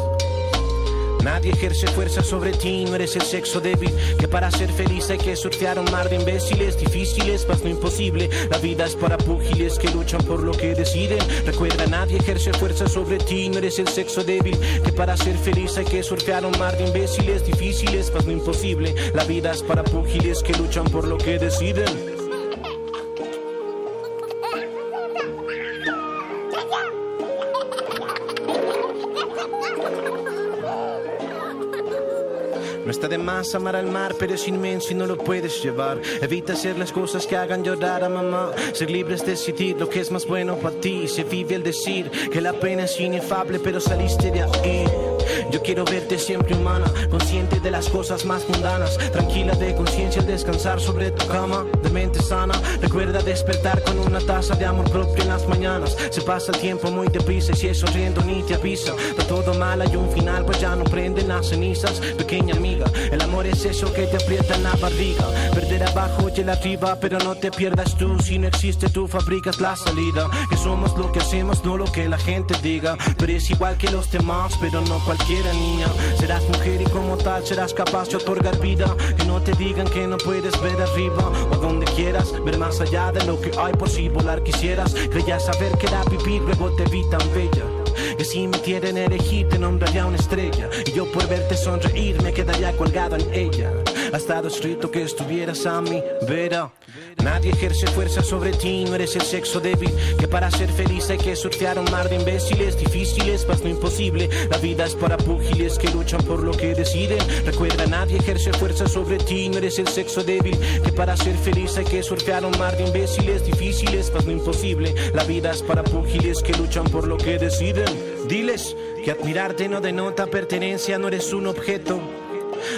Nadie ejerce fuerza sobre ti, no eres el sexo débil. Que para ser feliz hay que surfear un mar de imbéciles, difíciles, más no imposible. La vida es para púgiles que luchan por lo que deciden. Recuerda, nadie ejerce fuerza sobre ti, no eres el sexo débil. Que para ser feliz hay que surfear un mar de imbéciles, difíciles, más no imposible. La vida es para púgiles que luchan por lo que deciden. No está de más amar al mar, pero es inmenso y no lo puedes llevar. Evita hacer las cosas que hagan llorar a mamá. Ser libre es decidir lo que es más bueno para ti. Se vive el decir que la pena es inefable, pero saliste de ahí. Yo quiero verte siempre humana, consciente de las cosas más mundanas, tranquila de conciencia al descansar sobre tu cama. Mente sana. Recuerda despertar con una taza de amor propio en las mañanas. Se pasa el tiempo muy deprisa y si es sonriendo ni te avisa. Va todo mal, hay un final, pues ya no prenden las cenizas. Pequeña amiga, el amor es eso que te aprieta en la barriga. Perder abajo y el arriba, pero no te pierdas tú. Si no existe, tú fabricas la salida. Que somos lo que hacemos, no lo que la gente diga. Pero es igual que los demás, pero no cualquiera niña. Serás mujer y como tal serás capaz de otorgar vida. Que no te digan que no puedes ver arriba o donde quieras, ver más allá de lo que hay por si volar quisieras. Creía saber que era vivir, luego te vi tan bella. Que si me quieren elegir te nombraría una estrella Y yo por verte sonreír me quedaría colgado en ella Ha estado escrito que estuvieras a mi vera. Nadie ejerce fuerza sobre ti, no eres el sexo débil Que para ser feliz hay que surfear un mar de imbéciles Difíciles, más no imposible. La vida es para púgiles que luchan por lo que deciden. Recuerda, nadie ejerce fuerza sobre ti, no eres el sexo débil Que para ser feliz hay que surfear un mar de imbéciles Difíciles, más no imposible. La vida es para púgiles que luchan por lo que deciden. Diles que admirarte no denota pertenencia, no eres un objeto.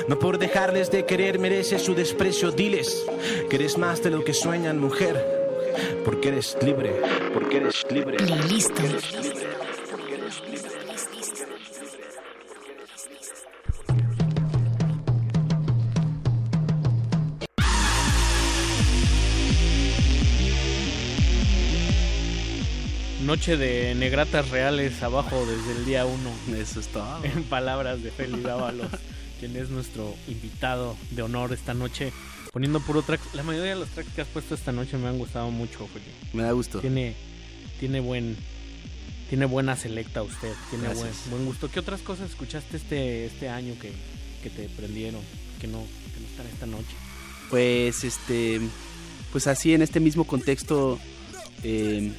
No por dejarles de querer mereces su desprecio. Diles que eres más de lo que sueñan, mujer. Porque eres libre, porque eres libre. Listo. Noche de negratas reales abajo desde el día 1. Eso es todo. En palabras de Félix Dávalos, quien es nuestro invitado de honor esta noche. Poniendo puro track. La mayoría de los tracks que has puesto esta noche me han gustado mucho, Feli. Me da gusto. Tiene, tiene buen. Tiene buena selecta usted, tiene buen, buen gusto. ¿Qué otras cosas escuchaste este, este año que, que te prendieron? Que no, que no están esta noche. Pues este, pues así en este mismo contexto, eh,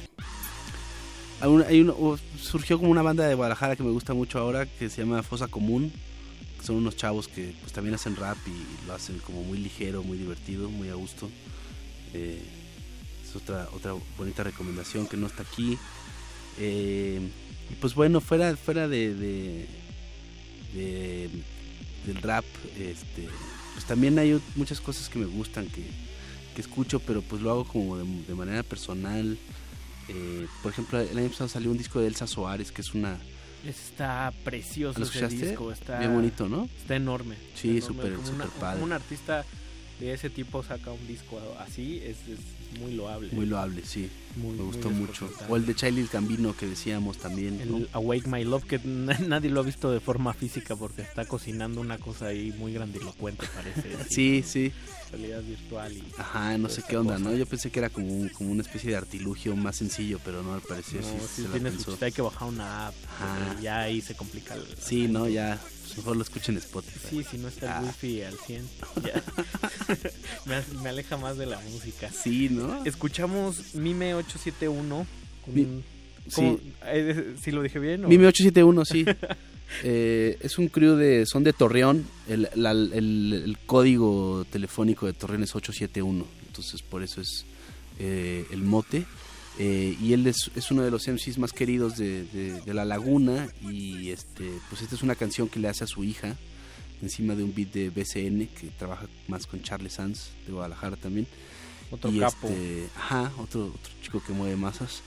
hay un- hay uno- o- surgió como una banda de Guadalajara que me gusta mucho ahora que se llama Fosa Común. Son unos chavos que pues también hacen rap y lo hacen como muy ligero, muy divertido, muy a gusto. Eh, es otra otra bonita recomendación que no está aquí. Eh, y pues bueno, fuera fuera de- del rap, este, pues también hay muchas cosas que me gustan que, que escucho, pero pues lo hago como de, de manera personal. Eh, por ejemplo, el año pasado salió un disco de Elsa Soares, que es una... Está precioso ¿Lo ese disco. Está, Bien bonito, ¿no? Está enorme. Sí, súper- súper padre. como un artista de ese tipo saca un disco así, es, es muy loable. Muy loable, sí. Muy- me gustó mucho. O el de Childish Gambino que decíamos también. ¿no? El Awake My Love, que *laughs* nadie lo ha visto de forma física porque está cocinando una cosa ahí muy grandilocuente, parece. *laughs* Sí, sí. Realidad virtual y. Ajá, no sé qué onda, cosa. ¿no? Yo pensé que era como, un- como una especie de artilugio más sencillo, pero no, al parecer No, sí, sí se la tiene su pensó. hay que bajar una app. Ajá. porque Ya ahí se complica. el- Sí, no, ya. pues mejor lo escuchen en Spotify. Sí, si no está el Ah. wifi al 100. ya. *laughs* me, me aleja más de la música. Sí, ¿no? Escuchamos Mime 871. con Mi- un- ¿cómo- sí. eh, ¿Sí lo dije bien? o- Mime 871, sí. *laughs* Eh, es un crew de. Son de Torreón. El, la- el- el código telefónico de Torreón es 871. Entonces, por eso es eh, el mote. Eh, y él es, es uno de los MCs más queridos de, de- de La Laguna. Y este pues esta es una canción que le hace a su hija. Encima de un beat de BCN, que trabaja más con Charles Sanz, de Guadalajara también. Otro Y capo. este, ajá, otro, otro chico que mueve masas.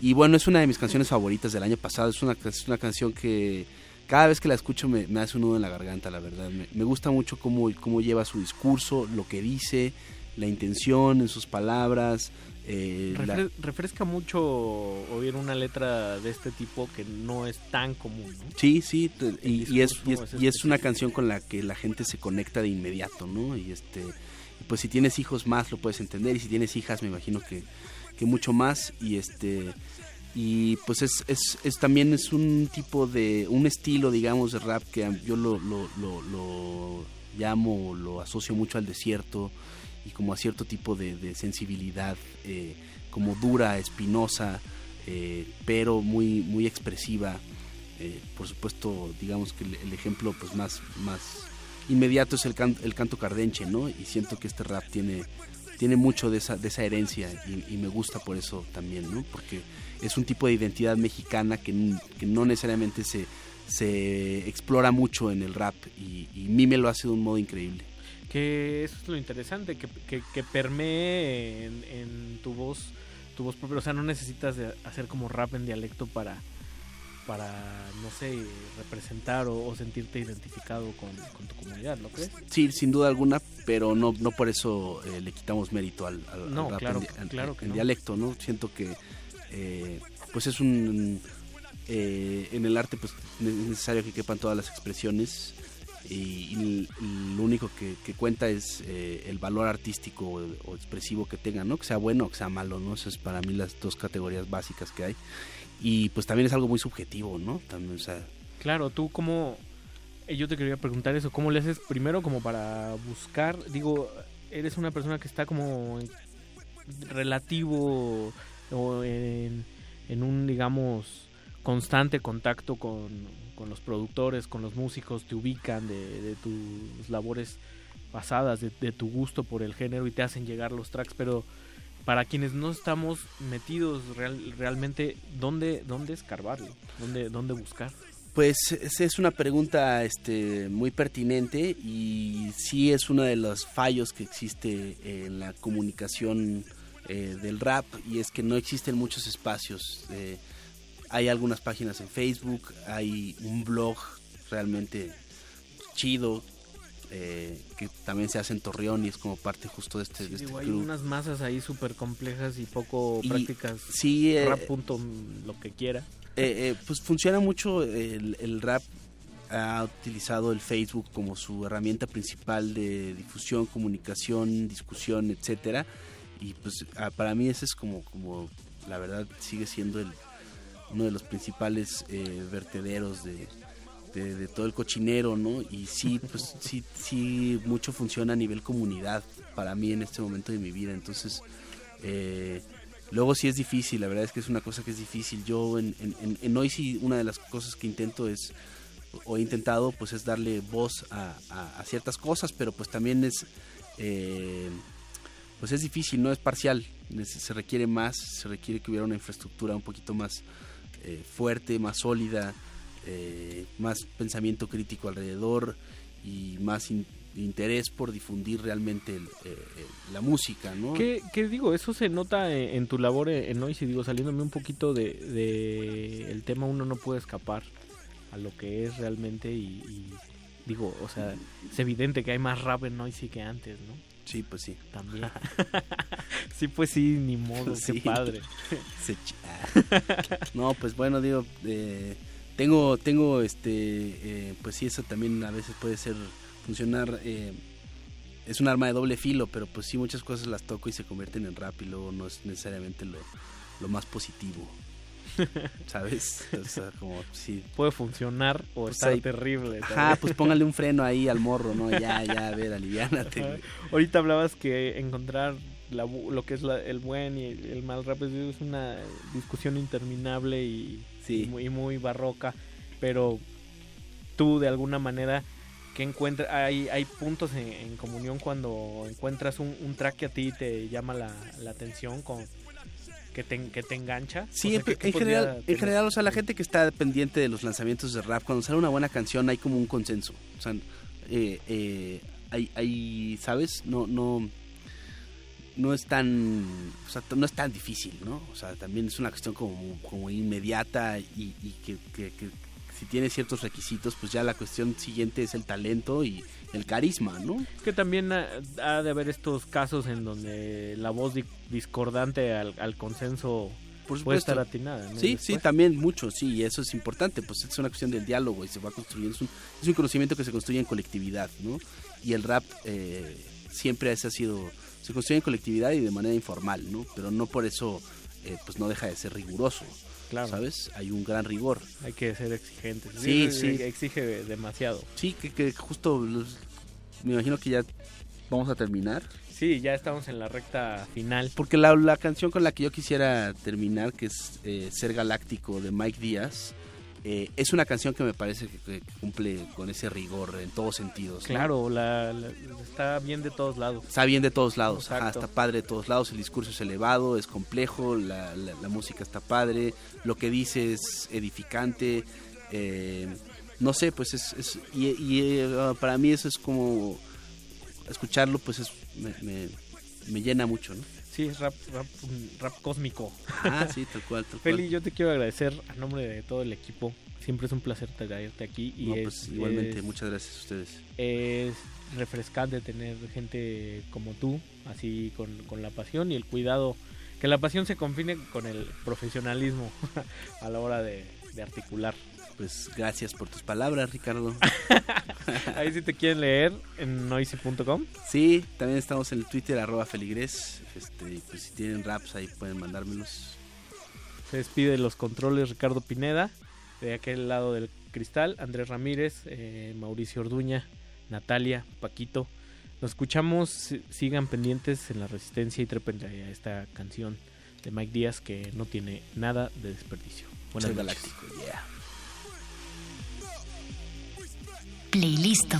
Y bueno, es una de mis canciones favoritas del año pasado. Es una, es una canción que cada vez que la escucho me, me hace un nudo en la garganta, la verdad. Me, me gusta mucho cómo, cómo lleva su discurso, lo que dice, la intención en sus palabras. eh, la- refresca mucho oír una letra de este tipo que no es tan común. ¿no? Sí, sí, y, y es, y, es, es y es una canción con la que la gente se conecta de inmediato, ¿no? Y este, pues si tienes hijos más lo puedes entender y si tienes hijas me imagino que, que mucho más y este y pues es, es, es también es un tipo de un estilo digamos de rap que yo lo, lo, lo, lo llamo lo asocio mucho al desierto y como a cierto tipo de, sensibilidad eh, como dura espinosa eh, pero muy muy expresiva eh, por supuesto digamos que el, el ejemplo pues más más inmediato es el, can- el canto cardenche no y siento que este rap tiene tiene mucho de esa, de esa herencia y, y me gusta por eso también, ¿no? Porque es un tipo de identidad mexicana que, que no necesariamente se, se explora mucho en el rap y, y Mime lo hace de un modo increíble. Que eso es lo interesante, que, que, que permee en, en tu voz tu voz propia. O sea, no necesitas de hacer como rap en dialecto para, para no sé, representar o, o sentirte identificado con, con, tu comunidad, ¿lo crees? Sí, sin duda alguna, pero no, no por eso eh, le quitamos mérito al, al, no, al rap claro, en, claro que en no. dialecto, ¿no? Siento que eh, pues es un... Eh, en el arte pues es necesario que quepan todas las expresiones y, y lo único que, que cuenta es eh, el valor artístico o, o, expresivo que tenga, ¿no? Que sea bueno o que sea malo, ¿no? Esas es para mí las dos categorías básicas que hay. Y pues también es algo muy subjetivo, ¿no? También, o sea... Claro, tú como... Yo te quería preguntar eso, ¿cómo le haces primero como para buscar? Digo, eres una persona que está como relativo o en, un, digamos, constante contacto con, con los productores, con los músicos, te ubican de, tus labores pasadas, de, tu gusto por el género y te hacen llegar los tracks, pero para quienes no estamos metidos real, realmente, ¿dónde, dónde escarbarlo? ¿Dónde, ¿Dónde buscar? Pues es una pregunta este, muy pertinente y sí es uno de los fallos que existe en la comunicación eh, del rap y es que no existen muchos espacios. Eh, hay algunas páginas en Facebook, hay un blog realmente chido eh, que también se hace en Torreón y es como parte justo de este, sí, de este digo, club. Hay unas masas ahí súper complejas y poco y, prácticas. Sí, rap punto lo que quiera. Eh, pues funciona mucho el, el, rap ha utilizado el Facebook como su herramienta principal de difusión, comunicación, discusión, etcétera y pues para mí ese es como como la verdad sigue siendo el uno de los principales eh, vertederos de, de, de, todo el cochinero, ¿no? Y sí, *laughs* pues sí, sí, mucho funciona a nivel comunidad para mí en este momento de mi vida. Entonces, eh, luego sí es difícil, la verdad es que es una cosa que es difícil. Yo en, en, en hoy sí, una de las cosas que intento es, o he intentado, pues es darle voz a, a, a ciertas cosas, pero pues también es... Eh, pues es difícil, no es parcial, se requiere más, se requiere que hubiera una infraestructura un poquito más eh, fuerte, más sólida, eh, más pensamiento crítico alrededor y más in, interés por difundir realmente el, eh, la música, ¿no? ¿Qué, ¿Qué, digo? Eso se nota en, tu labor en Noisy, digo, saliéndome un poquito de, de, el tema, uno no puede escapar a lo que es realmente y, y digo, o sea, es evidente que hay más rap en Noisy que antes, ¿no? Sí, pues sí. También. *laughs* sí, pues sí, ni modo, sí. qué padre. *laughs* no, pues bueno, digo, eh, tengo, tengo, este, eh, pues sí, eso también a veces puede ser, funcionar, eh, es un arma de doble filo, pero pues sí, muchas cosas las toco y se convierten en rap y luego no es necesariamente lo, lo más positivo. *laughs* ¿Sabes? O sea, como sí. Puede funcionar o pues ahí, terrible. Ajá, pues póngale un freno ahí al morro, ¿no? Ya, *laughs* ya, a ver, aliviánate. Ahorita hablabas que encontrar la, lo que es la, el buen y el, mal rap es una discusión interminable y, sí. y, muy, muy barroca, pero tú de alguna manera que encuentras hay, hay puntos en, en, comunión cuando encuentras un, un, track que a ti te llama la, la atención con que te, que te engancha. Sí, en, general, en general, o sea, la gente que está pendiente de los lanzamientos de rap, cuando sale una buena canción hay como un consenso. O sea, eh, eh, hay, hay, ¿sabes? No, no, no es tan, o sea, no es tan difícil, ¿no? O sea, también es una cuestión como, como inmediata y, y que, que, que si tiene ciertos requisitos, pues ya la cuestión siguiente es el talento y el carisma, ¿no? Que también ha, ha de haber estos casos en donde la voz di discordante al, al consenso Por puede estar atinada. ¿no? Sí, sí, también mucho, sí, y eso es importante, pues es una cuestión del diálogo y se va construyendo, es un, es un conocimiento que se construye en colectividad, ¿no? Y el rap eh, siempre ha sido, se construye en colectividad y de manera informal, ¿no? Pero no por eso, eh, pues no deja de ser riguroso. Claro. ¿Sabes? Hay un gran rigor. Hay que ser exigentes. Sí, sí. sí. Exige demasiado. Sí, que, que justo los, me imagino que ya vamos a terminar. Sí, ya estamos en la recta final. Porque la, la canción con la que yo quisiera terminar, que es eh, Ser Galáctico de Mike Díaz, eh, es una canción que me parece que, que, cumple con ese rigor en todos sentidos. Claro, ¿no? la, la, está bien de todos lados. Está bien de todos lados, Ajá, está padre de todos lados, el discurso es elevado, es complejo, la, la música está padre, lo que dice es edificante, eh, no sé, pues es... es y, y uh, para mí eso es como escucharlo pues es, me, me, me llena mucho, ¿no? Sí, es rap, rap, rap cósmico. Ah, sí, *laughs* tal cual, tal Feli, cual. yo te quiero agradecer a nombre de todo el equipo. Siempre es un placer tenerte aquí. Y No, es, pues, igualmente, es- muchas gracias a ustedes. Es refrescante tener gente como tú, así con, con la pasión y el cuidado. Que la pasión se confine con el profesionalismo *laughs* a la hora de, de articular. Pues gracias por tus palabras, Ricardo. *laughs* Ahí si te quieren leer en noisy.com. Sí, también estamos en el Twitter, arroba feligres. Este, pues si tienen raps ahí pueden mandármelos. Se despide de los controles Ricardo Pineda. De aquel lado del cristal, Andrés Ramírez, eh, Mauricio Orduña, Natalia, Paquito. Nos escuchamos, si- sigan pendientes en la resistencia y trepen a esta canción de Mike Díaz que no tiene nada de desperdicio. Buenas Soy noches. galáctico, yeah. Playlist.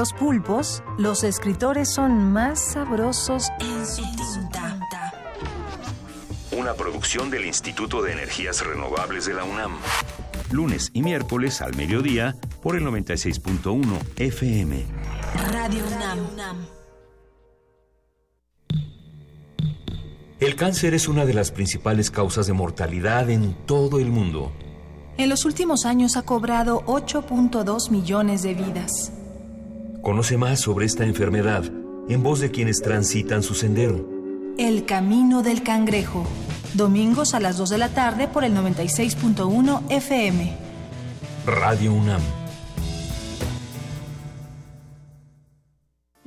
Los pulpos, los escritores son más sabrosos en su tinta. Una producción del Instituto de Energías Renovables de la UNAM. Lunes y miércoles al mediodía por el 96.1 FM. Radio UNAM. El cáncer es una de las principales causas de mortalidad en todo el mundo. En los últimos años ha cobrado 8.2 millones de vidas. Conoce más sobre esta enfermedad en voz de quienes transitan su sendero. El Camino del Cangrejo. Domingos a las 2 de la tarde por el 96.1 FM. Radio UNAM.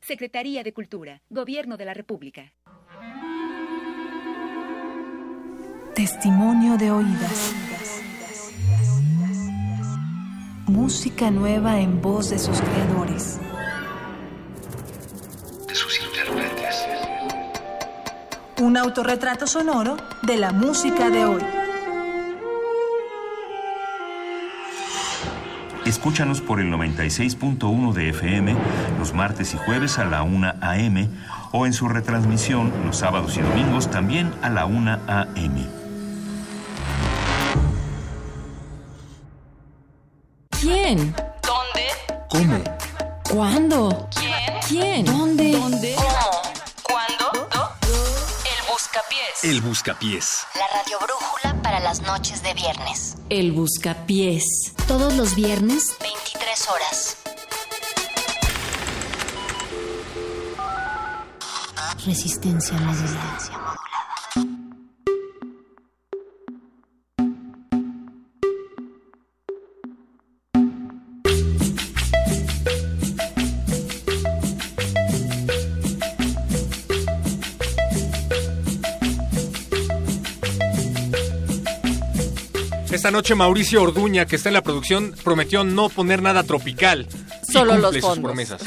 Secretaría de Cultura, Gobierno de la República. Testimonio de oídas. Música nueva en voz de sus creadores. Un autorretrato sonoro de la música de hoy. Escúchanos por el 96.1 de FM los martes y jueves a la 1 a.m. o en su retransmisión los sábados y domingos también a la 1 a.m. ¿Quién? ¿Dónde? ¿Cómo? ¿Cuándo? ¿Quién? ¿Quién? ¿Dónde? ¿Dónde? Buscapiés. El Buscapiés. La radio brújula para las noches de viernes. El buscapiés. Todos los viernes, 23 horas. Resistencia modulada. Esta noche Mauricio Orduña, que está en la producción, prometió no poner nada tropical. y Solo cumple los sus fondos. promesas.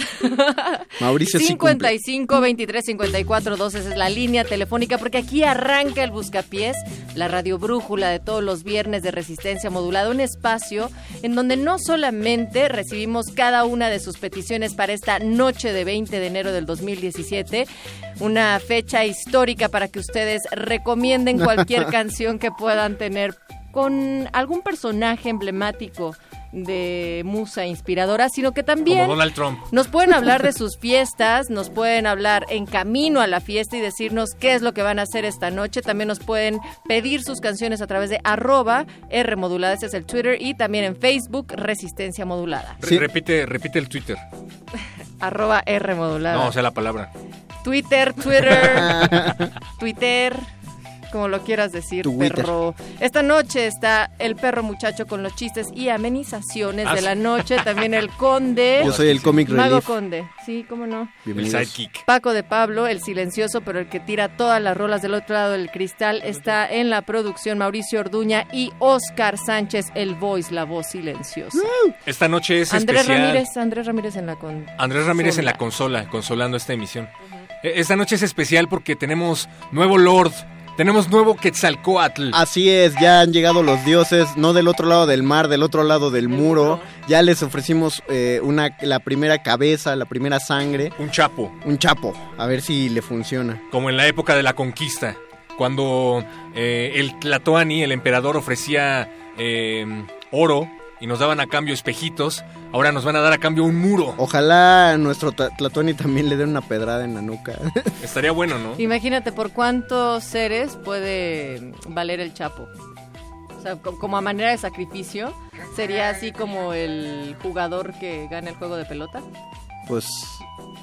*laughs* Mauricio sí cumple. 55 23 54 12 esa es la línea telefónica porque aquí arranca el Buscapiés, la radio brújula de todos los viernes de resistencia modulada, un espacio en donde no solamente recibimos cada una de sus peticiones para esta noche de 20 de enero del 2017, una fecha histórica para que ustedes recomienden cualquier *laughs* canción que puedan tener con algún personaje emblemático de musa inspiradora, sino que también Como Donald Trump. nos pueden *laughs* hablar de sus fiestas, nos pueden hablar en camino a la fiesta y decirnos qué es lo que van a hacer esta noche. También nos pueden pedir sus canciones a través de arroba R modulada, ese es el Twitter, y también en Facebook Resistencia Modulada. Re- Repite, repite el Twitter. *laughs* Arroba R modulada. No, o sea, la palabra. Twitter, Twitter, *laughs* Twitter, como lo quieras decir, Twitter. perro. Esta noche está el perro muchacho con los chistes y amenizaciones Ah, de sí. la noche. También el conde. Yo soy el comic Mago relief. conde. Sí, cómo no. Bienvenidos. El sidekick. Paco de Pablo, el silencioso, pero el que tira todas las rolas del otro lado del cristal, está en la producción Mauricio Orduña y Oscar Sánchez, el voice, la voz silenciosa. Esta noche es Andrés especial. Ramírez, Andrés Ramírez en la con. Andrés Ramírez en la consola, consolando esta emisión. E- Esta noche es especial porque tenemos nuevo Lord, tenemos nuevo Quetzalcoatl. Así es, ya han llegado los dioses, no del otro lado del mar, del otro lado del muro. Ya les ofrecimos eh, una, la primera cabeza, la primera sangre. Un chapo. Un chapo, a ver si le funciona. Como en la época de la conquista, cuando eh, el Tlatoani, el emperador, ofrecía eh, oro y nos daban a cambio espejitos, ahora nos van a dar a cambio un muro. Ojalá nuestro Tla- Tlatoani también le dé una pedrada en la nuca. *laughs* Estaría bueno, ¿no? Imagínate por cuántos seres puede valer el Chapo. O sea, co- como a manera de sacrificio, sería así como el jugador que gana el juego de pelota. Pues.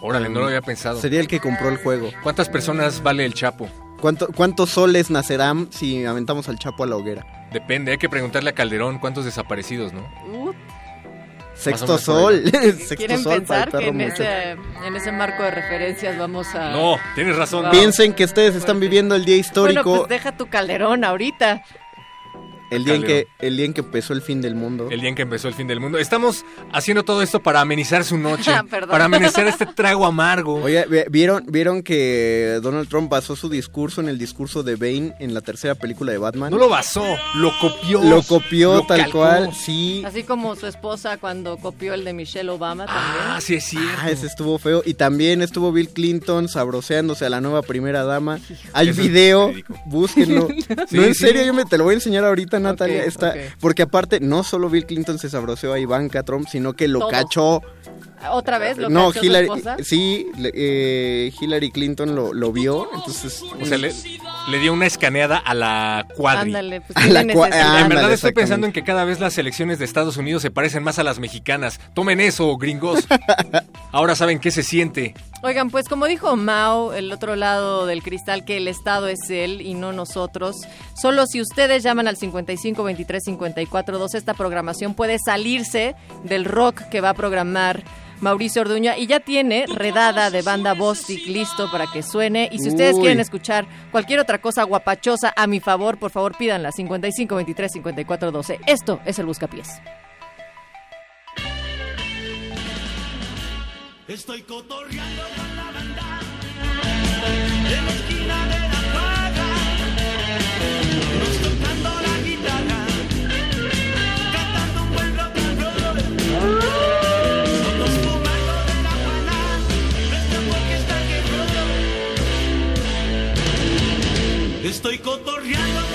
Órale, no lo había pensado. Sería el que compró el juego. ¿Cuántas personas vale el Chapo? ¿Cuánto, ¿Cuántos soles nacerán si aventamos al Chapo a la hoguera? Depende, hay que preguntarle a Calderón cuántos desaparecidos, ¿no? Uh, Sexto sol. *laughs* Sexto ¿Quieren sol para el pensar que perro en ese, en ese marco de referencias vamos a... No, tienes razón. Wow. Piensen que ustedes están viviendo el día histórico, Bueno, pues deja tu calderón ahorita. El día en que el día en que empezó el fin del mundo. El día en que empezó el fin del mundo. Estamos haciendo todo esto para amenizar su noche, *laughs* Perdón. para amenizar este trago amargo. Oye, vi- ¿vieron, ¿vieron que Donald Trump basó su discurso en el discurso de Bane en la tercera película de Batman? No lo basó, lo copió. Lo copió lo tal calcó. cual, sí. Así como su esposa cuando copió el de Michelle Obama también. Ah, sí es cierto. Ah, ese estuvo feo. Y también estuvo Bill Clinton sabroseándose a la nueva primera dama. Hay Eso video, búsquenlo. *laughs* Sí, no, en sí. serio, yo me te lo voy a enseñar ahorita, Natalia. Está. Porque aparte, no solo Bill Clinton se sabroseó a Ivanka Trump, sino que lo Todo. cachó. ¿Otra vez lo no, cachó su Hillary, esposa? sí, eh, Hillary Clinton lo, lo vio. Entonces, O sea, le, le dio una escaneada a la cuadri. Ándale, pues A la cua- en verdad estoy pensando en que cada vez las elecciones de Estados Unidos se parecen más a las mexicanas. Tomen eso, gringos. *laughs* Ahora saben qué se siente. Oigan, pues como dijo Mao, el otro lado del cristal, que el Estado es él y no nosotros. Solo si ustedes llaman al 55 23 54 2, esta programación puede salirse del rock que va a programar Mauricio Orduña y ya tiene redada de banda Bostic listo para que suene. Y si ustedes Uy. quieren escuchar cualquier otra cosa guapachosa a mi favor, por favor pídanla 55 23 54 12. Esto es el Buscapiés. Estoy cotorreando con la banda. En la esquina de la Unos tocando la guitarra, cantando un buen rock and roll. Otros fumando de la buena, nuestra porque está que Estoy cotorreando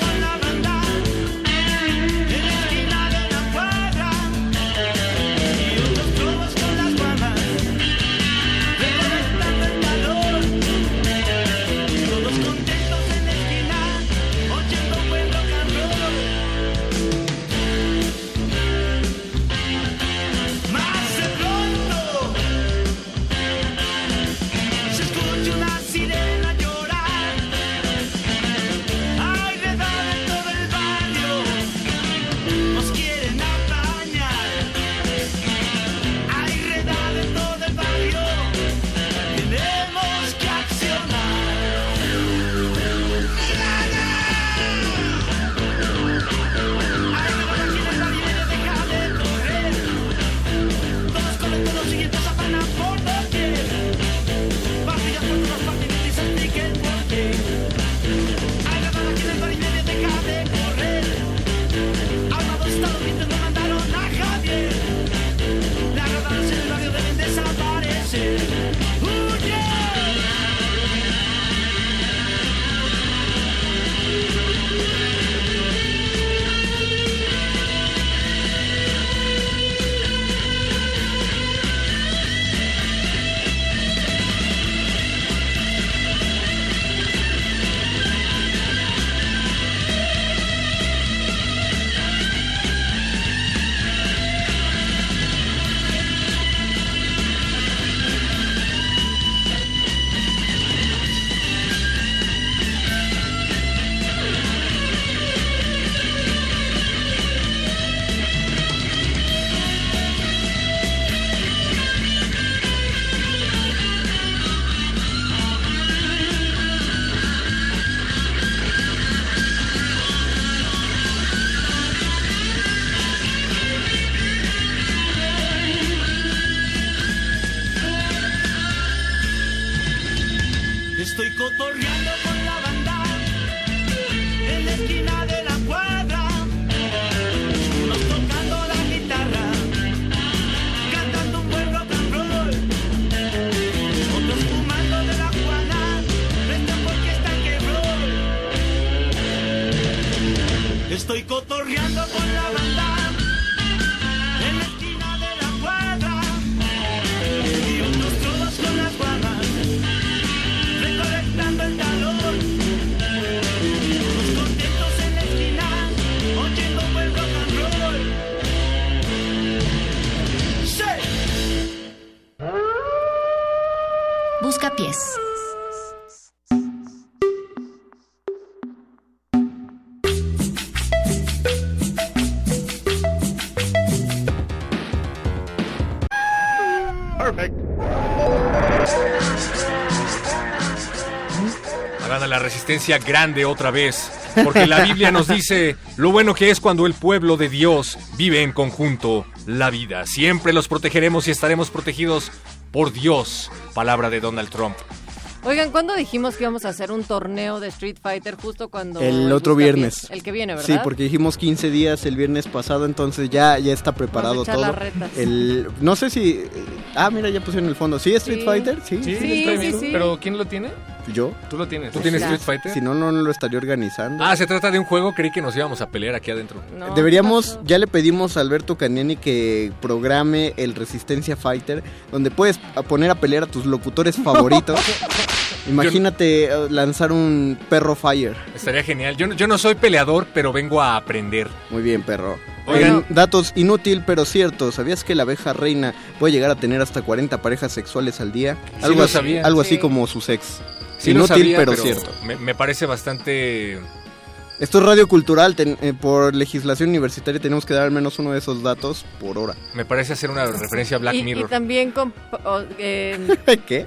resistencia grande otra vez. Porque la Biblia nos dice lo bueno que es cuando el pueblo de Dios vive en conjunto la vida. Siempre los protegeremos y estaremos protegidos por Dios. Palabra de Donald Trump. Oigan, ¿cuándo dijimos que íbamos a hacer un torneo de Street Fighter justo cuando... El otro viernes. El que viene, ¿verdad? Sí, porque dijimos 15 días el viernes pasado, entonces ya, ya está preparado Vamos a echar todo. las retas. El, no sé si... Ah, mira, ya pusieron el fondo. ¿Sí, Street Sí. Fighter? Sí, Sí, Sí, sí, sí. Pero ¿quién lo tiene? Yo. Tú lo tienes. ¿Tú tienes. Street Fighter? Si no, no lo estaría organizando. Ah, se trata de un juego. Creí que nos íbamos a pelear aquí adentro. No, Deberíamos, ya le pedimos a Alberto Caniani que programe el Resistencia Fighter, donde puedes poner a pelear a tus locutores favoritos. *laughs* Imagínate eh, lanzar un perro fire. Estaría genial. Yo, no- yo no soy peleador, pero vengo a aprender. Muy bien, perro. Oigan. Datos inútil pero cierto. ¿Sabías que la abeja reina puede llegar a tener hasta 40 parejas sexuales al día? Sí algo lo así, sabía. algo así Sí. como su sex. Sí lo inútil sabía, pero, cierto. Me, me parece bastante... Esto es radio cultural. ten- eh, por legislación universitaria tenemos que dar al menos uno de esos datos por hora. Me parece hacer una referencia a Black y, y Mirror. también con... o- eh, *laughs* ¿Qué? *laughs* que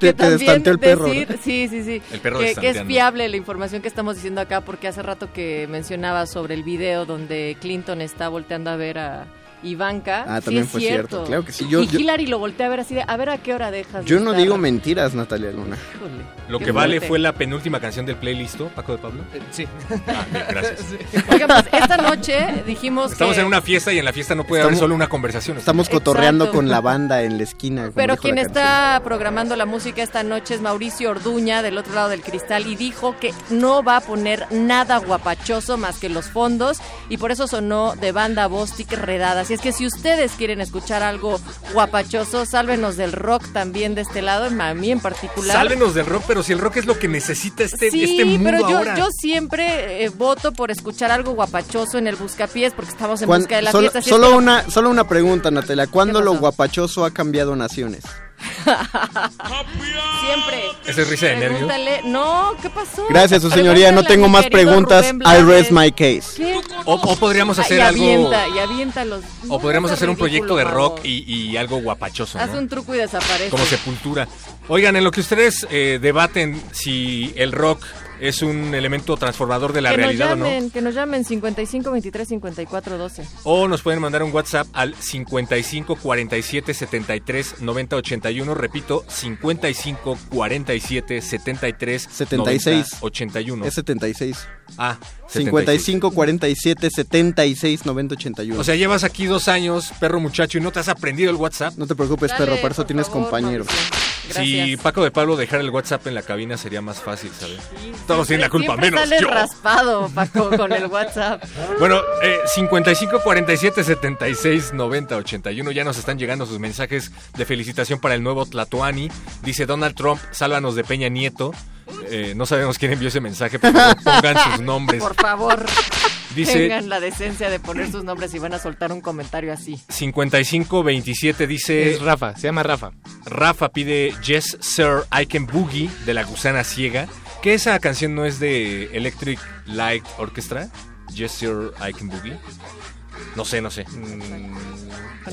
te, te también destanteó el perro. ¿no? decir- sí, sí, sí. El perro que, que es fiable la información que estamos diciendo acá, porque hace rato que mencionaba sobre el video donde Clinton está volteando a ver a Ivanka. Ah, Sí también fue cierto, claro que sí. Yo- y yo- Hillary lo volteé a ver así de, a ver a qué hora dejas. de Yo no estar?" digo mentiras, Natalia Luna. Híjole, Lo que vale fuerte. fue la penúltima canción del playlist, ¿no, Paco de Pablo. Sí. Ah, bien, gracias. *laughs* Oigan, pues, esta noche dijimos Estamos que... en una fiesta y en la fiesta no puede haber Estamos- solo una conversación. Estamos cotorreando Exacto. con la banda en la esquina. Pero quien está programando la música esta noche es Mauricio Orduña, del otro lado del cristal, y dijo que no va a poner nada guapachoso más que los fondos, y por eso sonó de banda Bostic redada. Así es que si ustedes quieren escuchar algo guapachoso, sálvenos del rock también de este lado, a mí en particular. Sálvenos del rock, pero si el rock es lo que necesita este, Sí, este mundo pero yo, ahora. yo siempre eh, voto por escuchar algo guapachoso en el buscapiés porque estamos en busca de la solo, fiesta. es solo que- una, solo una pregunta, Natalia. ¿Cuándo lo guapachoso ha cambiado naciones? Siempre. ¿Esa es risa de nervio? Pregúntale. No, ¿qué pasó? Gracias, su señoría. No tengo más preguntas. I rest my case. ¿Qué? O, o podríamos hacer y algo. avienta, y avienta los... O podríamos hacer un proyecto de rock y, y algo guapachoso, Haz ¿no? un truco y desaparece. Como sepultura. Oigan, en lo que ustedes eh, debaten si el rock es un elemento transformador de la que realidad nos o no, llamen, que nos llamen 55 23 54 12. o nos pueden mandar un WhatsApp al 55 47 73 90 81. Repito, 55 47 73 76. 90 81. Es 76. Ah, 55 47 76 90 81. O sea, llevas aquí dos años, perro muchacho, y no te has aprendido el WhatsApp. No te preocupes, Dale, perro, para eso tienes favor, compañeros. Si. Paco de Pablo dejara el WhatsApp en la cabina sería más fácil, ¿sabes? Todos tienen la culpa, menos sales yo. raspado, Paco, con el WhatsApp. *laughs* Bueno, eh, 55 47 76 90 81 ya nos están llegando sus mensajes de felicitación para el nuevo Tlatoani. Dice Donald Trump, sálvanos de Peña Nieto. Eh, no sabemos quién envió ese mensaje, pero *laughs* pongan sus nombres. Por favor, Dice- tengan la decencia de poner sus nombres y van a soltar un comentario así. 55 27 dice Es Rafa, se llama Rafa. Rafa pide Yes Sir I Can Boogie de la gusana ciega. Que esa canción no es de Electric Light Orchestra. Yes Sir I Can Boogie. No sé, no sé.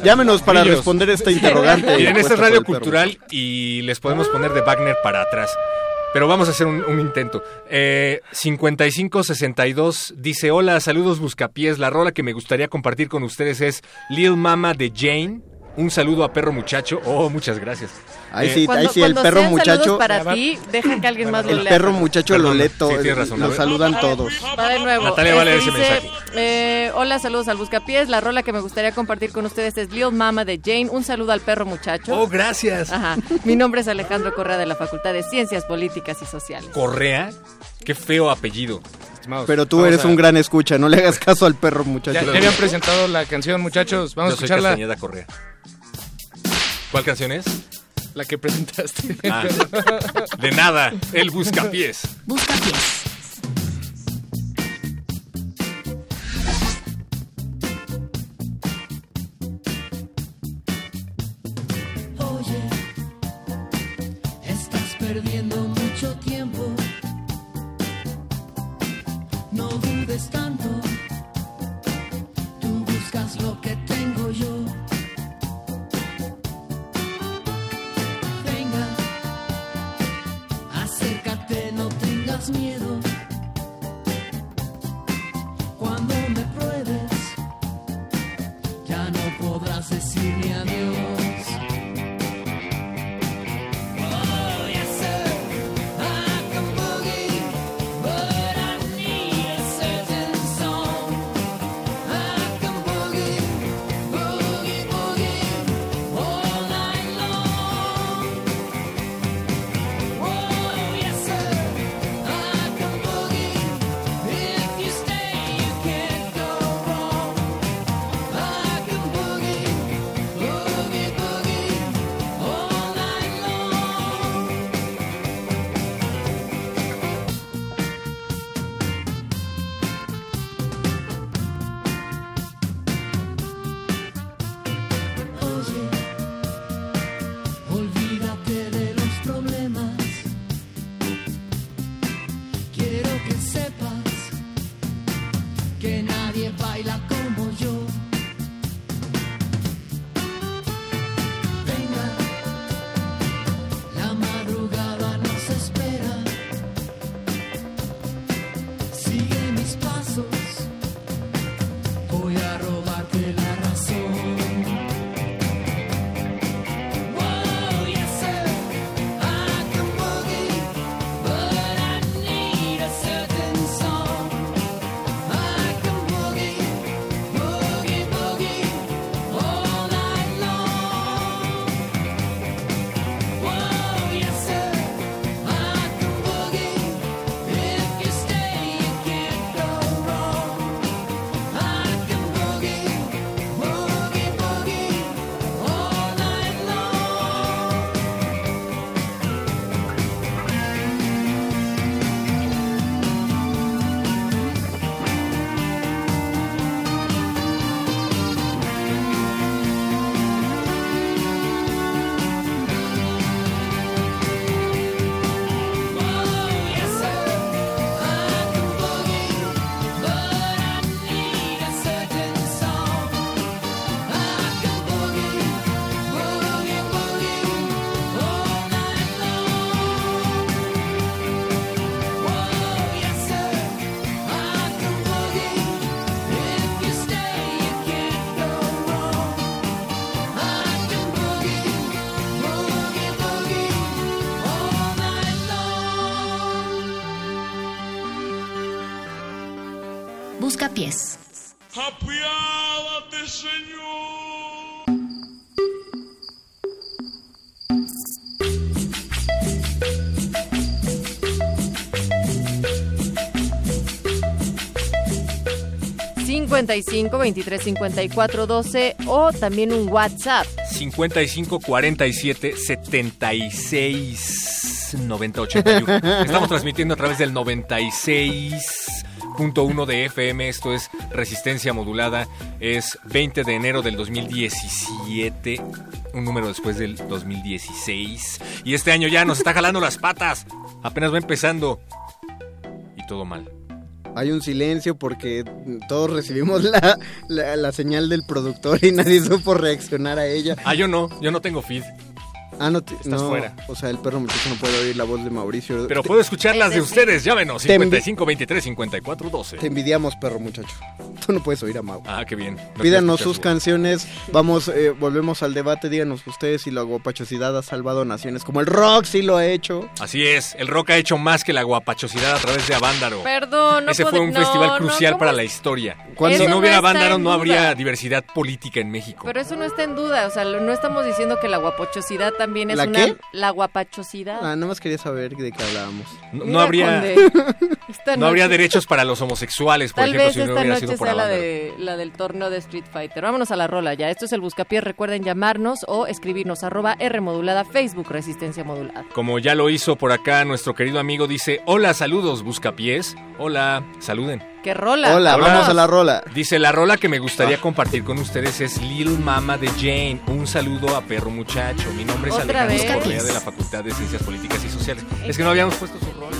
Llámenos para responder esta interrogante. Miren, esta es Radio. Cultural y les podemos poner de Wagner para atrás. Pero vamos a hacer un, un intento. Eh, 5562 dice: Hola, saludos buscapiés. La rola que me gustaría compartir con ustedes es Lil Mama de Jane. Un saludo a Perro Muchacho. Oh, muchas gracias. Ahí Eh, sí, Cuando, ahí sí, el perro muchacho. para ti, deja que alguien más lo El lea. perro muchacho lo Perdón, lee sí, todo. tienes razón, lo saludan todos. Va de nuevo. Natalia va a leer Este ese dice, mensaje. eh, hola, saludos al Buscapiés. La rola que me gustaría compartir con ustedes es Lil Mama de Jane. Un saludo al perro muchacho. Oh, gracias. Ajá. Mi nombre es Alejandro Correa de la Facultad de Ciencias Políticas y Sociales. Correa. Qué feo apellido. Pero tú vamos eres a- un gran escucha, no le hagas caso al perro Ya, muchacho. ya habían presentado la canción, muchachos. Vamos Yo a soy escucharla. Castañeda Correa. ¿Cuál canción es? La que presentaste. Ah, *laughs* de nada, el buscapiés. Busca ...55 23 54 12 o también un WhatsApp. 55 47 76 90 81. Estamos transmitiendo a través del 96.1 de FM. Esto es Resistencia Modulada. Es 20 de enero del 2017. Un número después del 2016. Y este año ya nos está jalando las patas. Apenas va empezando. Y todo mal. Hay un silencio porque todos recibimos la, la, señal del productor y nadie *laughs* supo reaccionar a ella. Ah, yo no. Yo no tengo feed. Ah, no, te- Estás no, fuera. O sea, el perro muchacho no puede oír la voz de Mauricio. Pero Te- puedo escuchar las de ustedes. Llámenos. Te envi- 55 23 54 12. Te envidiamos, perro muchacho. *laughs* Tú no puedes oír a Mau. Ah, qué bien. No Pídanos sus canciones. Vamos, eh, volvemos al debate. Díganos ustedes si la guapachosidad ha salvado naciones, como el rock sí lo ha hecho. Así es, el rock ha hecho más que la guapachosidad a través de Avándaro. Perdón, no Ese fue un no, festival crucial ¿cómo para la historia. Si no hubiera Avándaro no duda. habría diversidad política en México. Pero eso no está en duda, o sea, no estamos diciendo que la guapochosidad también es ¿La una... qué? La guapachosidad. Ah, nada más quería saber de qué hablábamos. No, no habría, *laughs* no habría derechos para los homosexuales, por Tal ejemplo, vez si no esta hubiera noche sido por sea la, de, la del torneo de Street Fighter. Vámonos a la rola ya. Esto es el Buscapiés. Recuerden llamarnos o escribirnos arroba R modulada Facebook Resistencia Modulada. Como ya lo hizo por acá nuestro querido amigo, dice, hola, saludos, buscapiés. Hola, saluden. ¡Qué rola! Hola, Hola. vamos a la rola. Dice, la rola que me gustaría compartir con ustedes es Lil Mama de Jane. Un saludo a Perro Muchacho. Mi nombre es Otra Alejandro vez. Correa de la Facultad de Ciencias Políticas y Sociales. Es que no habíamos puesto su rola.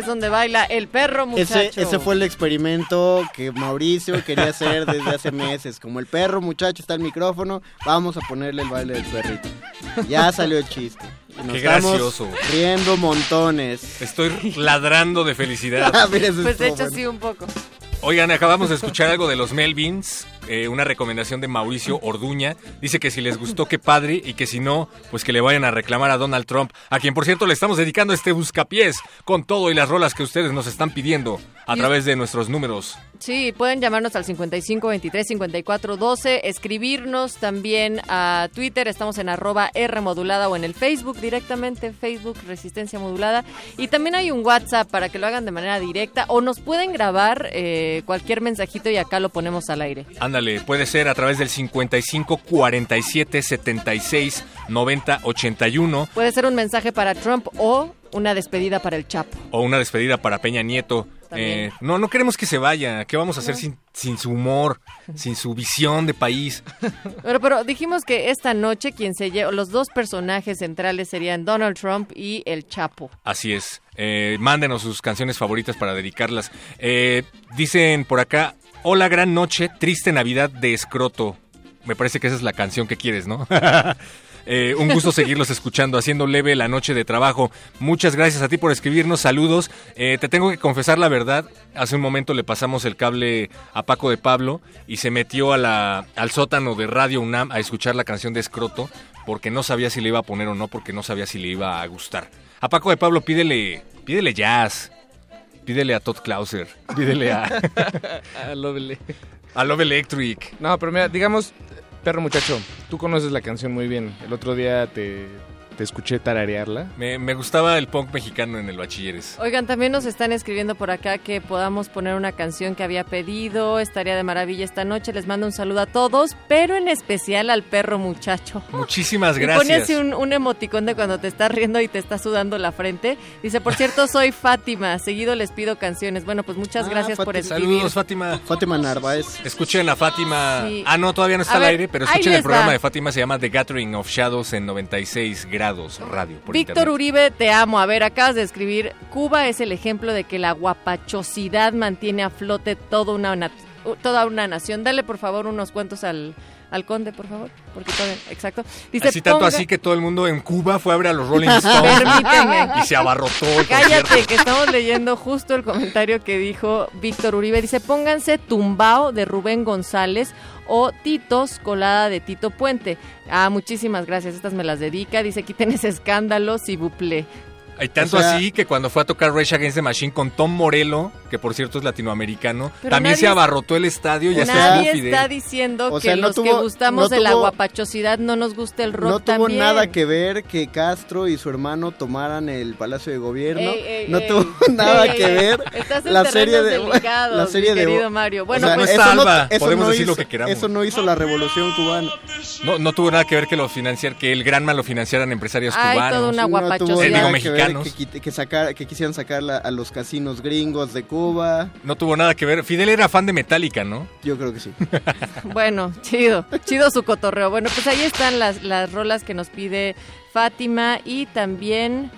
Es donde baila el perro muchacho. Ese, ese fue el experimento que Mauricio quería hacer desde hace meses. Como el perro, muchacho, está el micrófono, vamos a ponerle el baile del perrito. Ya salió el chiste. Y nos Qué estamos gracioso. riendo montones. Estoy ladrando de felicidad. *laughs* Ah, Pues de hecho bueno. sí un poco. Oigan, acabamos de escuchar algo de los Melvins, eh, una recomendación de Mauricio Orduña. Dice que si les gustó, qué padre, y que si no, pues que le vayan a reclamar a Donald Trump, a quien por cierto le estamos dedicando este buscapiés con todo y las rolas que ustedes nos están pidiendo a través de nuestros números. Sí, pueden llamarnos al 55 23 54 12, escribirnos también a Twitter, estamos en arroba R modulada o en el Facebook directamente, Facebook Resistencia Modulada. Y también hay un WhatsApp para que lo hagan de manera directa o nos pueden grabar eh, cualquier mensajito y acá lo ponemos al aire. Ándale, puede ser a través del 55 47 76 90 81 Puede ser un mensaje para Trump o una despedida para el Chapo. o una despedida para Peña Nieto. También. Eh, no, no queremos que se vaya. ¿Qué vamos a hacer sin, sin su humor, sin su visión de país? *laughs* Pero, pero dijimos que esta noche quien se lleva, los dos personajes centrales serían Donald Trump y el Chapo. Así es. Eh, mándenos sus canciones favoritas para dedicarlas. Eh, dicen por acá, hola gran noche, triste Navidad de escroto. Me parece que esa es la canción que quieres, ¿no? *laughs* Eh, un gusto seguirlos escuchando, haciendo leve la noche de trabajo. Muchas gracias a ti por escribirnos, saludos. Eh, te tengo que confesar la verdad, hace un momento le pasamos el cable a Paco de Pablo y se metió a la, al sótano de Radio UNAM a escuchar la canción de Escroto porque no sabía si le iba a poner o no, porque no sabía si le iba a gustar. A Paco de Pablo pídele, pídele jazz, pídele a Todd Clauser, pídele a, *laughs* A Lovely. a Love Electric. No, pero mira, digamos, perro muchacho, tú conoces la canción muy bien. El otro día te, te escuché tararearla. Me, me gustaba el punk mexicano en el bachilleres. Oigan, también nos están escribiendo por acá que podamos poner una canción que había pedido. Estaría de maravilla esta noche. Les mando un saludo a todos, pero en especial al perro muchacho. Muchísimas *laughs* Y pone gracias. así un, un emoticón de cuando te estás riendo y te está sudando la frente. Dice, por cierto, soy Fátima. Seguido les pido canciones. Bueno, pues muchas Ah, gracias por escribir. Saludos, Fátima. Fátima Narváez. Escuchen a Fátima. Sí. Ah, no, todavía no está A al ver, aire, pero escuchen el programa va. de Fátima. Se llama The Gathering of Shadows en 96 grados radio. Víctor. Uribe, te amo. A ver, acabas de escribir, Cuba es el ejemplo de que la guapachosidad mantiene a flote toda una, na- toda una nación. Dale, por favor, unos cuentos al, al conde, por favor. Porque todavía, exacto. Dice, Así tanto ponga- así que todo el mundo en Cuba fue a ver a los Rolling *laughs* Stones y se abarrotó el Cállate, concierto. que estamos leyendo justo el comentario que dijo Víctor Uribe. Dice, pónganse Tumbao de Rubén González o Titos Colada de Tito Puente. Ah, muchísimas gracias, estas me las dedica. Dice, quiten ese escándalo, si buple. Hay tanto O sea- así que cuando fue a tocar Rage Against the Machine con Tom Morello, que por cierto es latinoamericano, también nadie se abarrotó el estadio y hasta Nadie está diciendo O que sea, no los que gustamos no de la guapachosidad no nos gusta el rock No tuvo también. nada que ver que Castro y su hermano tomaran el Palacio de Gobierno. Ey, ey, no ey. tuvo *laughs* nada Ey, que ey, ver. Estás en la serie de delicados, la serie mi de querido Mario. Bueno, O sea, no pues, no- Alba, eso podemos no decir lo hizo- que queramos. Eso no hizo la revolución cubana. No, no tuvo nada que ver que lo financiar, que el Granma lo financiaran empresarios Hay cubanos. toda una guapachosidad. Eh, digo, mexicanos. Que, quit- que sacar- que quisieran sacar la- a los casinos gringos de Cuba. No tuvo nada que ver. Fidel era fan de Metallica, ¿no? Yo creo que sí. *laughs* Bueno, chido, chido su cotorreo. Bueno, pues ahí están las, las rolas que nos pide Fátima y también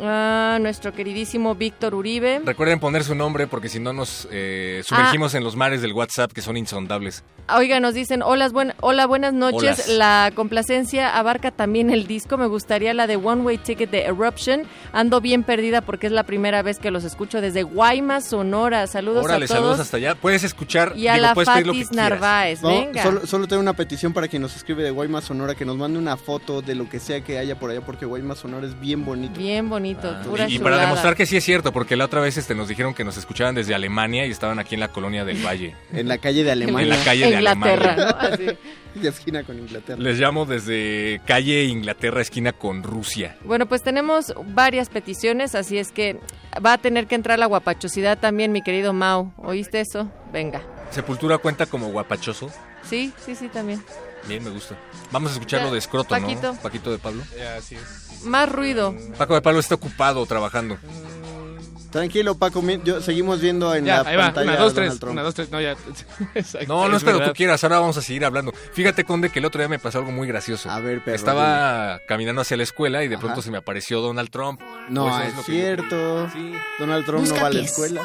ah, nuestro queridísimo Víctor Uribe. Recuerden poner su nombre porque si no nos eh, sumergimos en los mares del WhatsApp que son insondables. Oiga, nos dicen, hola, buen, hola buenas noches. Holas. La complacencia abarca también el disco. Me gustaría la de One Way Ticket de Eruption. Ando bien perdida porque es la primera vez que los escucho desde Guaymas, Sonora. Saludos Órale, a todos. saludos hasta allá. Puedes escuchar, Y a digo, la puedes pedir lo que Fatis. Narváez, No, venga. solo, solo tengo una petición para quien nos escribe de Guaymas Sonora que nos mande una foto de lo que sea que haya por allá porque Guaymas Sonora es bien bonito. Bien bonito, Ah, pura y, y para demostrar que sí es cierto, porque la otra vez este, nos dijeron que nos escuchaban desde Alemania y estaban aquí en la colonia del Valle. En la calle de Alemania. En la calle de Inglaterra, Alemania. ¿no? Así. *laughs* Y esquina con Inglaterra. Les llamo desde calle Inglaterra, esquina con Rusia. Bueno, pues tenemos varias peticiones, así es que va a tener que entrar la guapachosidad también, mi querido Mau. ¿Oíste eso? Venga. Sepultura cuenta como guapachoso. Sí, sí, sí, también. Bien, me gusta. Vamos a escuchar Ya, lo de escroto, Paquito. ¿no? Paquito de Pablo. Ya, así es. Más ruido. Paco de Pablo está ocupado trabajando. Tranquilo, Paco, mi- yo, seguimos viendo en Ya, la ahí va. pantalla Una, dos, tres. Trump. Una, dos, tres. No, ya. *laughs* Exacto, No, no es pero verdad. tú quieras, ahora vamos a seguir hablando. Fíjate, Conde, que el otro día me pasó algo muy gracioso. A ver, perro, Estaba caminando hacia la escuela y de pronto se me apareció Donald Trump. No, Pues es, lo que- cierto. Donald Trump no va a la Buscapiés. escuela.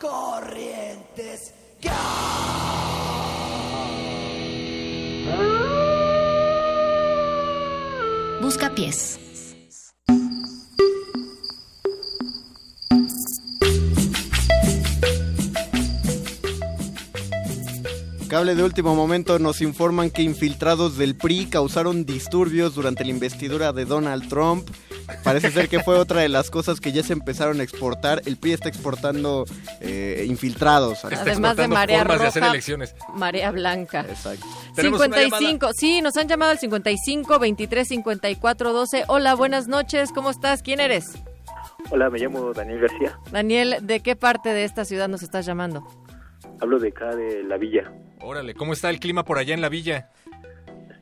Corrientes que Busca pies. Cable de último momento nos informan que infiltrados del PRI causaron disturbios durante la investidura de Donald Trump. Parece ser que fue otra de las cosas que ya se empezaron a exportar. El PRI está exportando eh, infiltrados. Además de marea roja, marea blanca. Exacto. Tenemos una 55, sí, nos han llamado al 55 23 54 12. Hola, buenas noches, ¿cómo estás? ¿Quién eres? Hola, me llamo Daniel García. Daniel, ¿de qué parte de esta ciudad nos estás llamando? Hablo de acá de la villa. Órale, ¿cómo está el clima por allá en la villa?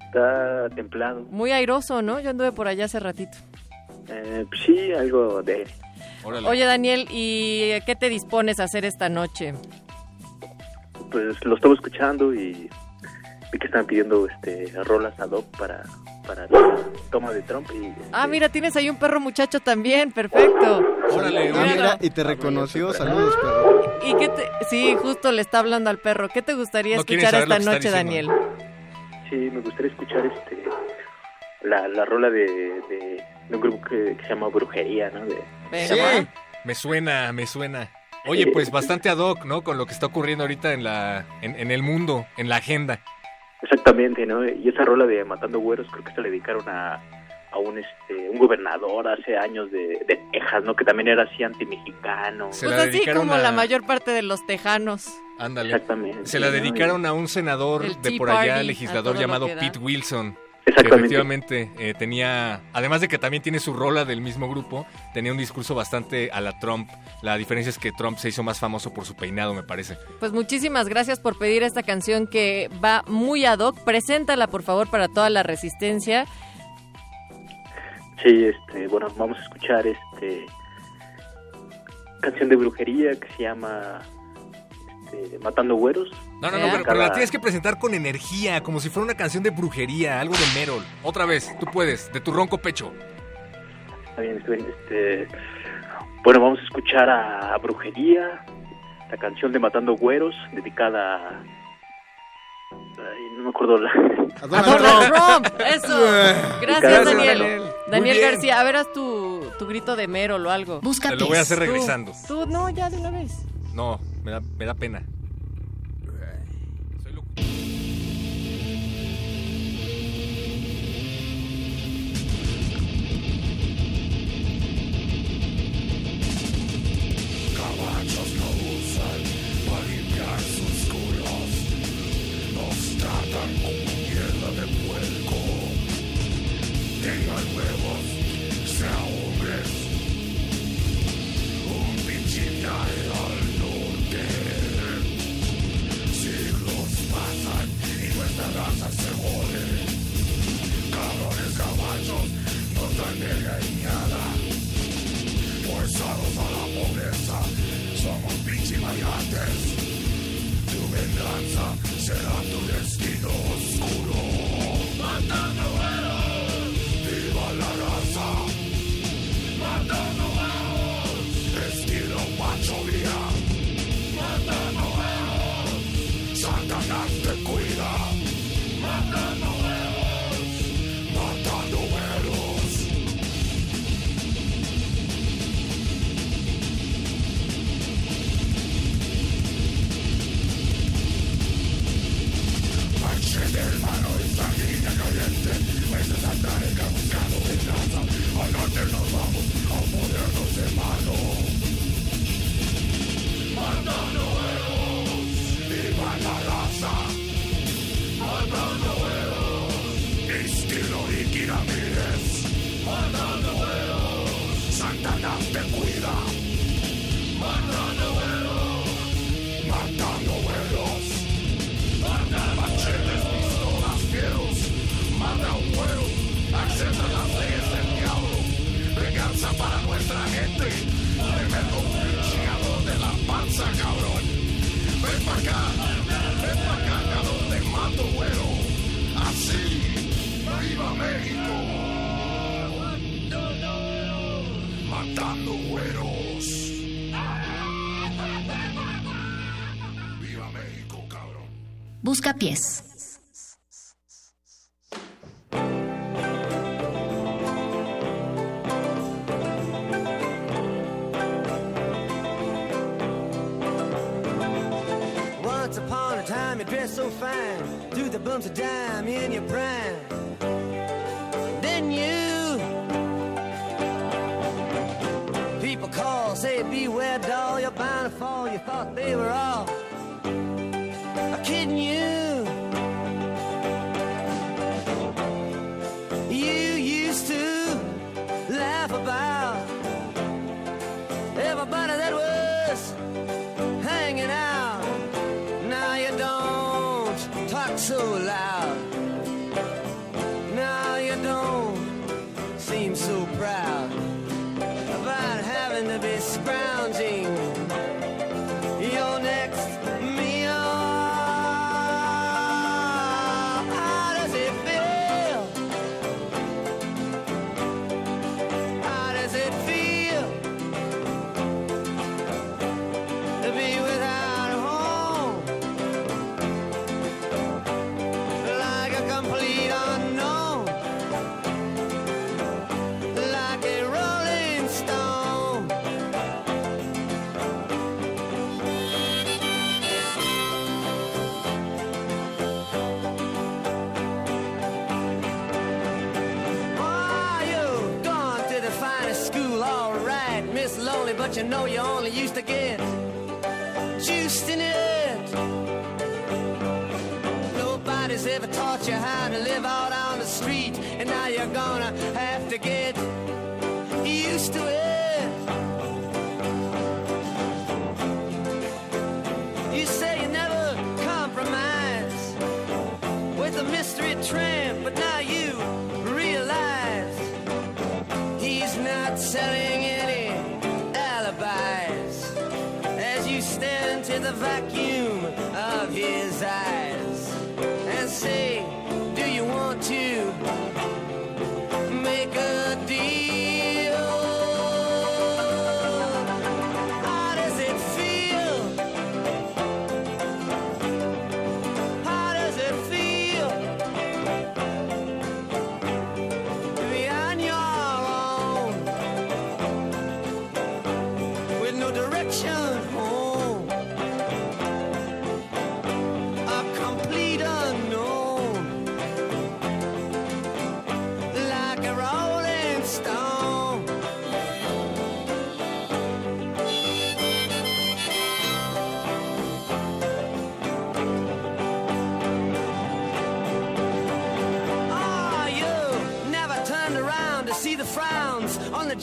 Está templado. Muy airoso, ¿no? Yo anduve por allá hace ratito. Eh, pues sí, algo de... Oye, Daniel, ¿y qué te dispones a hacer esta noche? Pues lo estaba escuchando y vi que están pidiendo este rolas ad hoc para para la toma de Trump y Ah, mira, tienes ahí un perro muchacho también, perfecto. Órale, Ah, mira, y te reconoció. Saludos, perro. ¿Y qué te... Sí, justo le está hablando al perro. ¿Qué te gustaría No escuchar esta noche, Daniel? sí, me gustaría escuchar este la, la rola de, de, de un grupo que, que se llama Brujería, ¿no? De, Sí. Me suena, me suena. Oye, pues bastante ad hoc, ¿no? Con lo que está ocurriendo ahorita en la en, en el mundo, en la agenda. Exactamente, ¿no? Y esa rola de Matando Güeros creo que se le dedicaron a, a un este un gobernador hace años de, de Texas, ¿no? Que también era así antimexicano. Se Pues la así dedicaron como a- la mayor parte de los tejanos. Ándale. Exactamente. Se la ¿no? dedicaron a un senador El de por allá, Party, legislador llamado. Pete Wilson. Exactamente. Efectivamente eh, tenía, además de que también tiene su rola del mismo grupo, tenía un discurso bastante a la Trump. La diferencia es que Trump se hizo más famoso por su peinado, me parece. Pues muchísimas gracias por pedir esta canción que va muy ad hoc. Preséntala, por favor, para toda la resistencia. Sí, este, bueno, vamos a escuchar este canción de brujería que se llama este, Matando Güeros. No, no, no, pero, pero la tienes que presentar con energía, como si fuera una canción de brujería, algo de Merol. Otra vez, tú puedes, de tu ronco pecho. Está bien, está bien. Este, bueno, vamos a escuchar a, Brujería, la canción de Matando Güeros, dedicada a... ay, no me acuerdo la... A Donald Trump, eso. *laughs* Gracias, Daniel. Daniel. Daniel. García, a ver, haz tu, tu grito de Merol o algo. Busca Te lo voy a hacer regresando. Tú, no, ya de una vez. No, me da, me da pena. Caballos no usan para limpiar sus culos. Nos tratan como mierda de puerco. Tengan huevos, nuestra raza se. Cabrones caballos nos dan reñada. Forzados a la pobreza, somos variantes. Tu venganza será tu destino oscuro. Matando pies. Once upon a time, you dressed so fine, threw the bumps of dime know you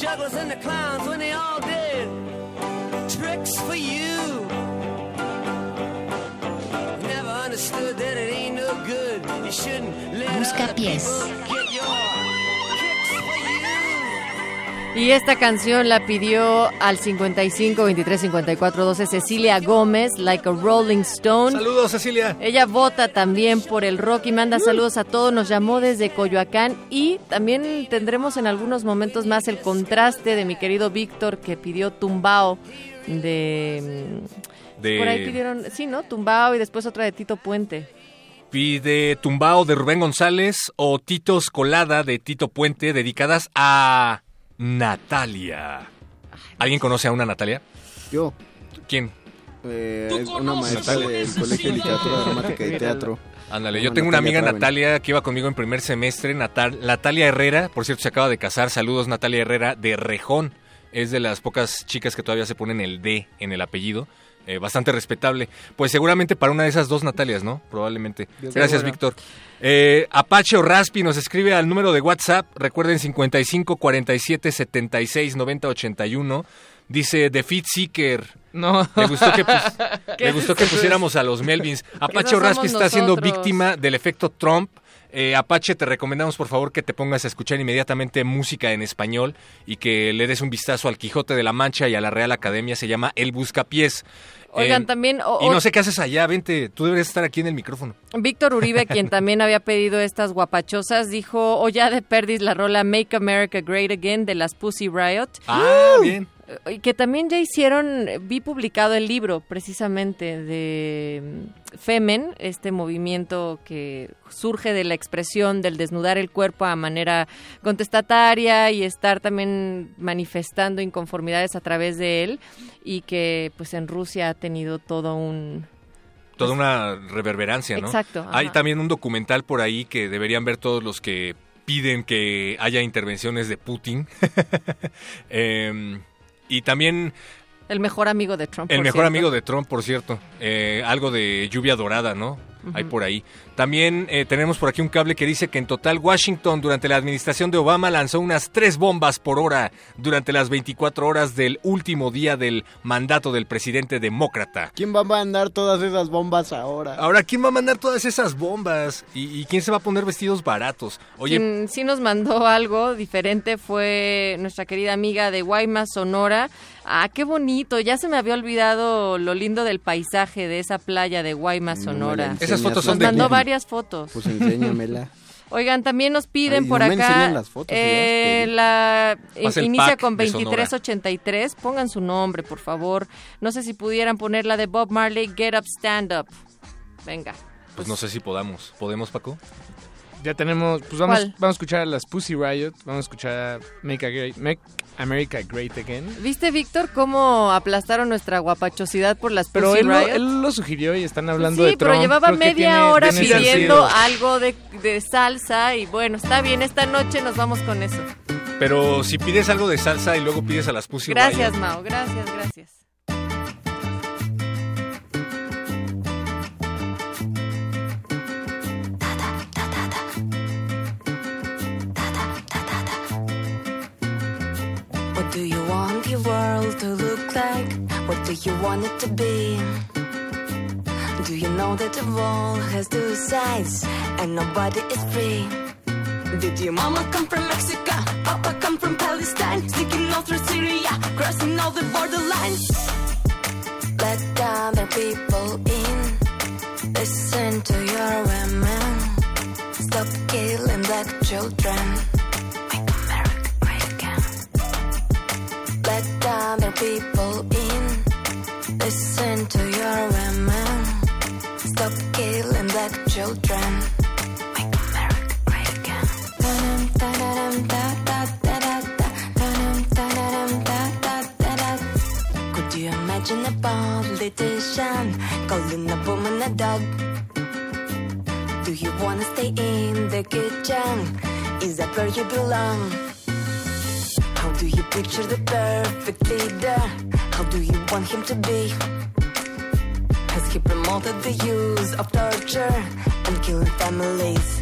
jugglers and the clowns when they all did tricks for you. Never understood that it ain't no good. You shouldn't let Busca pies. Y esta canción la pidió al 55 23 54 12 Cecilia Gómez, Like a Rolling Stone. Saludos, Cecilia. Ella vota también por el rock y manda saludos a todos. Nos llamó desde Coyoacán y también tendremos en algunos momentos más el contraste de mi querido Víctor que pidió Tumbao de... mm, De- Por ahí pidieron, sí, ¿no? Tumbao y después otra de Tito Puente. Pide Tumbao de Rubén González o Titos Colada de Tito Puente dedicadas a Natalia. ¿Alguien conoce a una Natalia? Yo. ¿Quién? Eh, es una maestra del Colegio de Literatura Dramática y Teatro. Ándale, yo tengo una amiga Traven. Natalia que iba conmigo en primer semestre, Natal, Natalia Herrera, por cierto se acaba de casar, saludos Natalia Herrera de Rejón, es de las pocas chicas que todavía se ponen el D en el apellido, eh, bastante respetable. Pues seguramente para una de esas dos Natalias, ¿no? Probablemente. Gracias. Víctor. Eh, Apache o Raspi nos escribe al número de WhatsApp, recuerden 55 47 76 90 81. Dice The Fit Seeker. No. Le gustó que, pus- *laughs* ¿Qué le gustó que es eso? pusiéramos a los Melvins. *laughs* Apache o somos Raspi está siendo víctima del efecto Trump. Eh, Apache, te recomendamos por favor que te pongas a escuchar inmediatamente música en español y que le des un vistazo al Quijote de la Mancha y a la Real Academia. Se llama El Buscapiés. Oigan, Eh, también... o- Y no sé qué haces allá, vente, tú deberías estar aquí en el micrófono. Víctor Uribe, quien *laughs* también había pedido estas guapachosas, dijo, o ya de perdis la rola Make America Great Again de las Pussy Riot. Ah, bien. Que también ya hicieron, vi publicado el libro precisamente de mm, Femen, este movimiento que surge de la expresión del desnudar el cuerpo a manera contestataria y estar también manifestando inconformidades a través de él y que pues en Rusia ha tenido todo un... Toda una reverberancia, ¿no? Exacto, Hay también un documental por ahí que deberían ver todos los que piden que haya intervenciones de Putin. *laughs* Em, y también El mejor amigo de Trump. el por mejor cierto. amigo de Trump, por cierto. Eh, algo de lluvia dorada, ¿no? Hay por ahí. También eh, tenemos por aquí un cable que dice que en total Washington durante la administración de Obama lanzó unas tres bombas por hora durante las 24 horas del último día del mandato del presidente demócrata. ¿Quién va a mandar todas esas bombas ahora? Ahora, ¿quién va a mandar todas esas bombas? ¿Y, y quién se va a poner vestidos baratos? Oye, Quien sí nos mandó algo diferente fue nuestra querida amiga de Guaymas, Sonora. Ah, qué bonito. Ya se me había olvidado lo lindo del paisaje de esa playa de Guaymas, No me Sonora. Esas fotos son Nos de mandó Google. varias fotos. Pues enséñamela. *laughs* Oigan, también nos piden Ay, por no me acá. enseñan las fotos, eh, la Pasa el inicia con de Sonora. 2383. Pongan su nombre, por favor. No sé si pudieran poner la de Bob Marley, Get Up, Stand Up. Venga. pues no sé si podamos. ¿Podemos, Paco? Ya tenemos, pues vamos, ¿Cuál? vamos a escuchar a las Pussy Riot, vamos a escuchar a Make, a Great- Make America Great Again. ¿Viste, Víctor, cómo aplastaron nuestra guapachosidad por las Pero Pussy él lo, Riot? él lo sugirió y están hablando sí, de Trump. pero llevaba media tiene- hora tiene pidiendo sentido. algo de, de salsa y bueno, está bien, esta noche nos vamos con eso. Pero si pides algo de salsa y luego pides a las Pussy Gracias, Riot, Mao. Gracias, gracias. World to look like? What do you want it to be? Do you know that the wall has two sides and nobody is free? Did your mama come from Mexico? Papa come from Palestine? Sneaking all through Syria, crossing all the borderlines. Let other people in. Listen to your women. Stop killing black children. Other people in. Listen to your women. Stop killing black children. Make America great again. Could you imagine a politician calling a woman a dog? Do you wanna stay in the kitchen? Is that where you belong? Do you picture the perfect leader? How do you want him to be? Has he promoted the use of torture and killing families?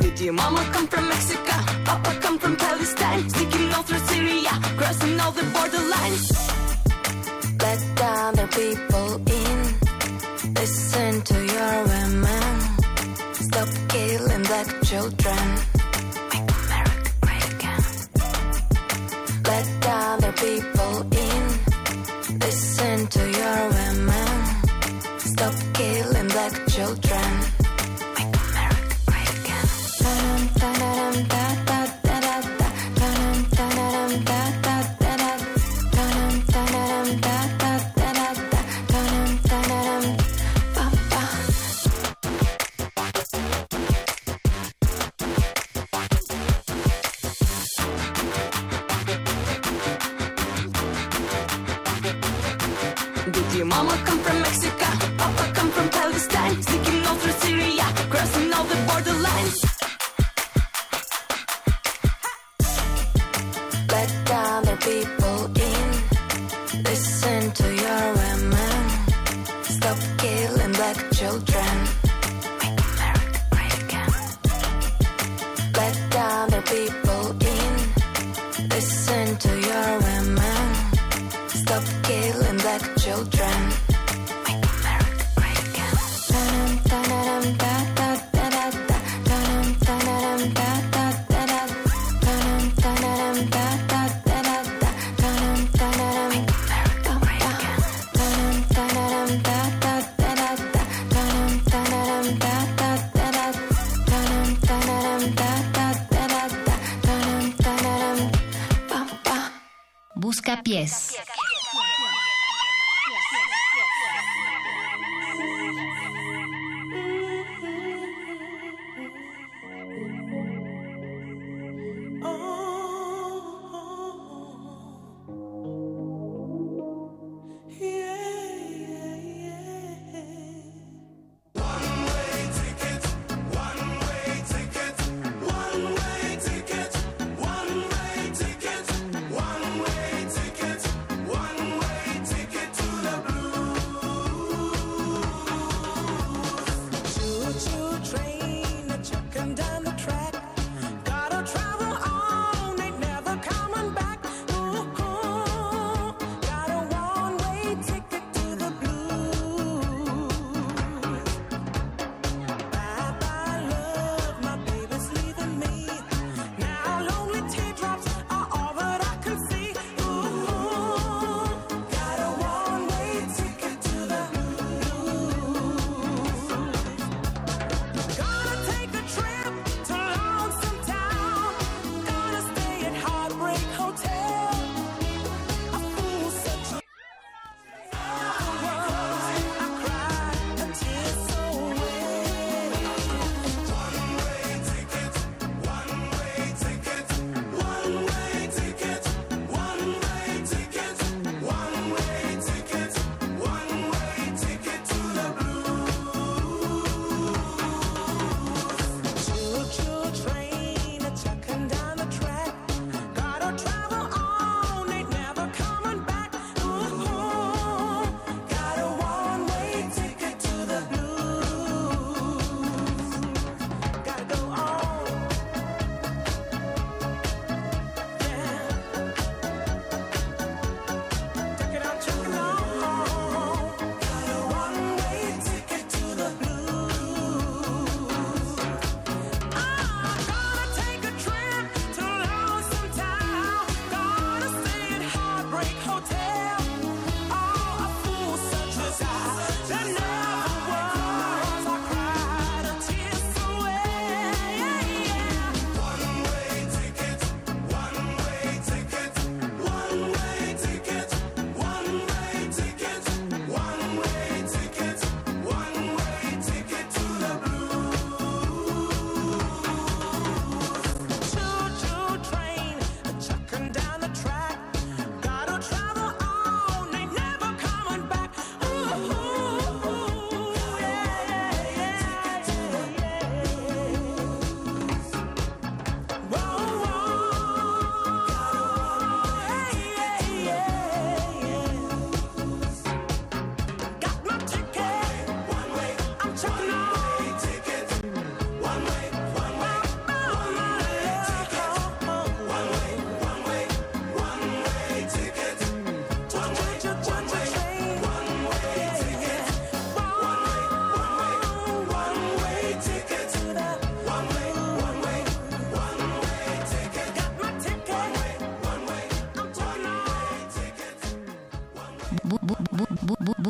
Did your mama come from Mexico? Papa come from Palestine? Sneaking all through Syria, crossing all the borderlines. Let other people in. Listen to your women. Stop killing black children. be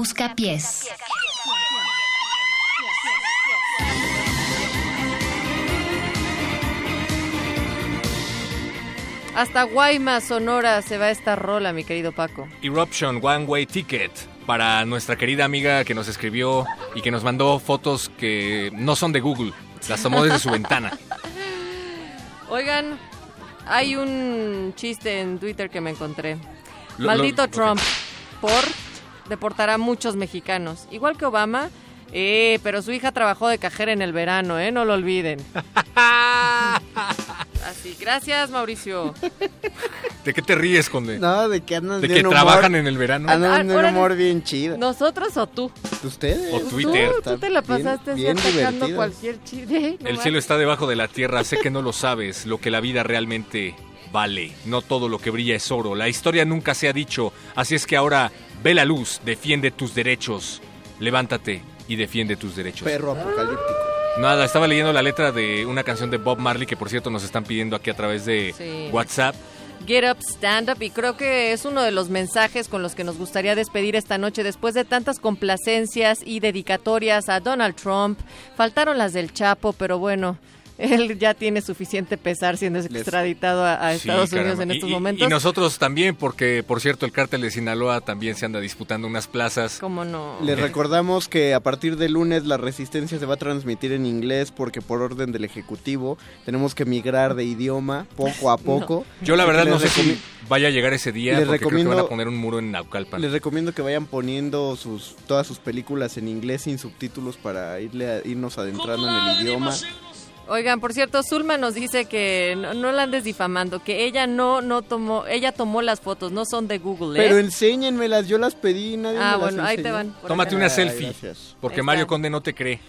Busca pies. Hasta Guaymas, Sonora, se va esta rola, mi querido Paco. Eruption One Way Ticket para nuestra querida amiga que nos escribió y que nos mandó fotos que no son de Google, las tomó desde su ventana. *laughs* Oigan, hay un chiste en Twitter que me encontré. Lo- Maldito lo- Trump, por deportará a muchos mexicanos. Igual que Obama, eh, pero su hija trabajó de cajera en el verano, ¿eh? No lo olviden. *laughs* Así, gracias Mauricio. *laughs* ¿De qué te ríes, Conde? No, de que andan ¿De de que un humor- trabajan en el verano? Andan de un humor bien chido. ¿Nosotros o tú? ¿Ustedes? O Twitter. Tú, tú te la pasaste bien atacando divertidos. cualquier chiste. *laughs* No El cielo está debajo de la tierra, sé que no lo sabes, lo que la vida realmente vale. No todo lo que brilla es oro, la historia nunca se ha dicho, así es que ahora ve la luz, defiende tus derechos, levántate y defiende tus derechos. Perro apocalíptico. Nada, estaba leyendo la letra de una canción de Bob Marley que por cierto nos están pidiendo aquí a través de Sí. WhatsApp. Get Up, Stand Up y creo que es uno de los mensajes con los que nos gustaría despedir esta noche después de tantas complacencias y dedicatorias a Donald Trump. Faltaron las del Chapo, pero bueno, *laughs* él ya tiene suficiente pesar siendo extraditado a, a Sí, Estados Unidos caramba. en estos y- momentos. Y nosotros también, porque por cierto el cártel de Sinaloa también se anda disputando unas plazas. ¿Cómo no? Les recordamos que a partir de lunes la resistencia se va a transmitir en inglés porque por orden del Ejecutivo tenemos que migrar de idioma poco a *laughs* poco. Yo la verdad no sé si vaya a llegar ese día Les porque creo que recomiendo- van a poner un muro en Naucalpan. Les recomiendo que vayan poniendo sus todas sus películas en inglés sin subtítulos para irle a- irnos adentrando en el idioma. Oigan, por cierto, Zulma nos dice que no, no la andes difamando, que ella no no tomó, ella tomó las fotos, no son de Google, ¿eh? Pero enséñenmelas, yo las pedí, nadie Ah, me las bueno, ahí te van, Tómate acá. una Ay, selfie, gracias. Porque Mario. Conde no te cree.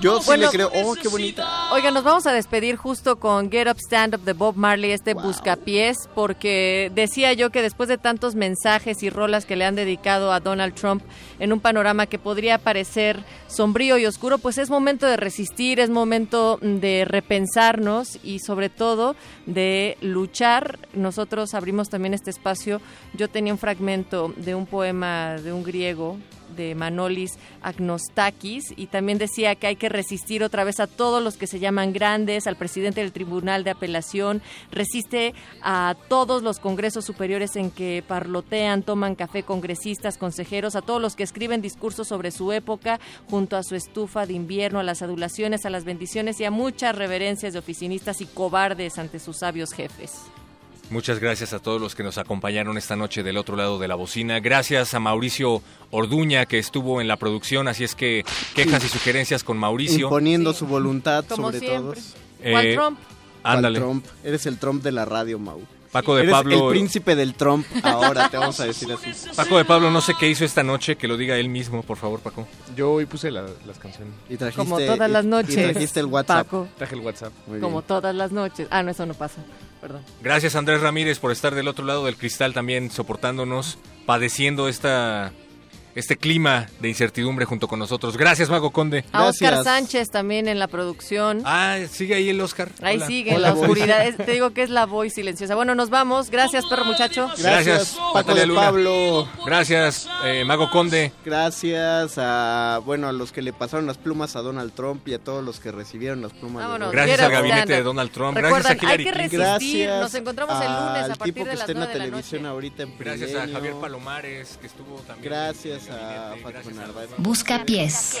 Yo sí Bueno, le creo, oh, qué bonita. Oigan, nos vamos a despedir justo con Get Up Stand Up de Bob Marley, este buscapiés, porque decía yo que después de tantos mensajes y rolas que le han dedicado a Donald Trump en un panorama que podría parecer sombrío y oscuro, pues es momento de resistir, es momento de repensarnos y sobre todo de luchar. Nosotros abrimos también este espacio. Yo tenía un fragmento de un poema de un griego de Manolis Agnostakis y también decía que hay que resistir otra vez a todos los que se llaman grandes, al presidente del Tribunal de Apelación, resiste a todos los congresos superiores en que parlotean, toman café congresistas, consejeros, a todos los que escriben discursos sobre su época junto a su estufa de invierno, a las adulaciones, a las bendiciones y a muchas reverencias de oficinistas y cobardes ante sus sabios jefes. Muchas gracias a todos los que nos acompañaron esta noche del otro lado de la bocina. Gracias a Mauricio Orduña que estuvo en la producción, así es que quejas y sugerencias con Mauricio. Imponiendo su voluntad Como sobre siempre. todos. ¿Cuál Eh, Trump? ¿Cuál Ándale. Trump? Eres el Trump de la radio, Mau. Paco de Eres Pablo. el príncipe del Trump ahora, te vamos a decir así. *laughs* Paco de Pablo, no sé qué hizo esta noche, que lo diga él mismo, por favor, Paco. Yo hoy puse la- las canciones. Y trajiste, Como todas las y- noches, Y trajiste el WhatsApp. Paco. Traje el WhatsApp. Muy Como bien. todas las noches. Ah, no, eso no pasa. Gracias Andrés Ramírez por estar del otro lado del cristal también soportándonos, padeciendo esta este clima de incertidumbre junto con nosotros. Gracias Mago Conde. A Oscar Sánchez también en la producción. Ah, sigue ahí el Oscar. Ahí Hola. sigue en la oscuridad. Es- te digo que es la voz silenciosa. Bueno, nos vamos. Gracias, perro muchacho. Gracias, Paco Natalia de Luna. Pablo. Gracias eh, Mago Conde. Gracias a bueno a los que le pasaron las plumas a Donald Trump y a todos los que recibieron las plumas. Vámonos, de Gracias al gabinete stand de. Donald Trump. Recuerdan, Gracias a Hillary hay que resistir. Gracias Nos encontramos el lunes a partir tipo de que las está en la 9 de la televisión noche. ahorita en Gracias a. Javier Palomares que estuvo también. Gracias a Narváez. Busca pies.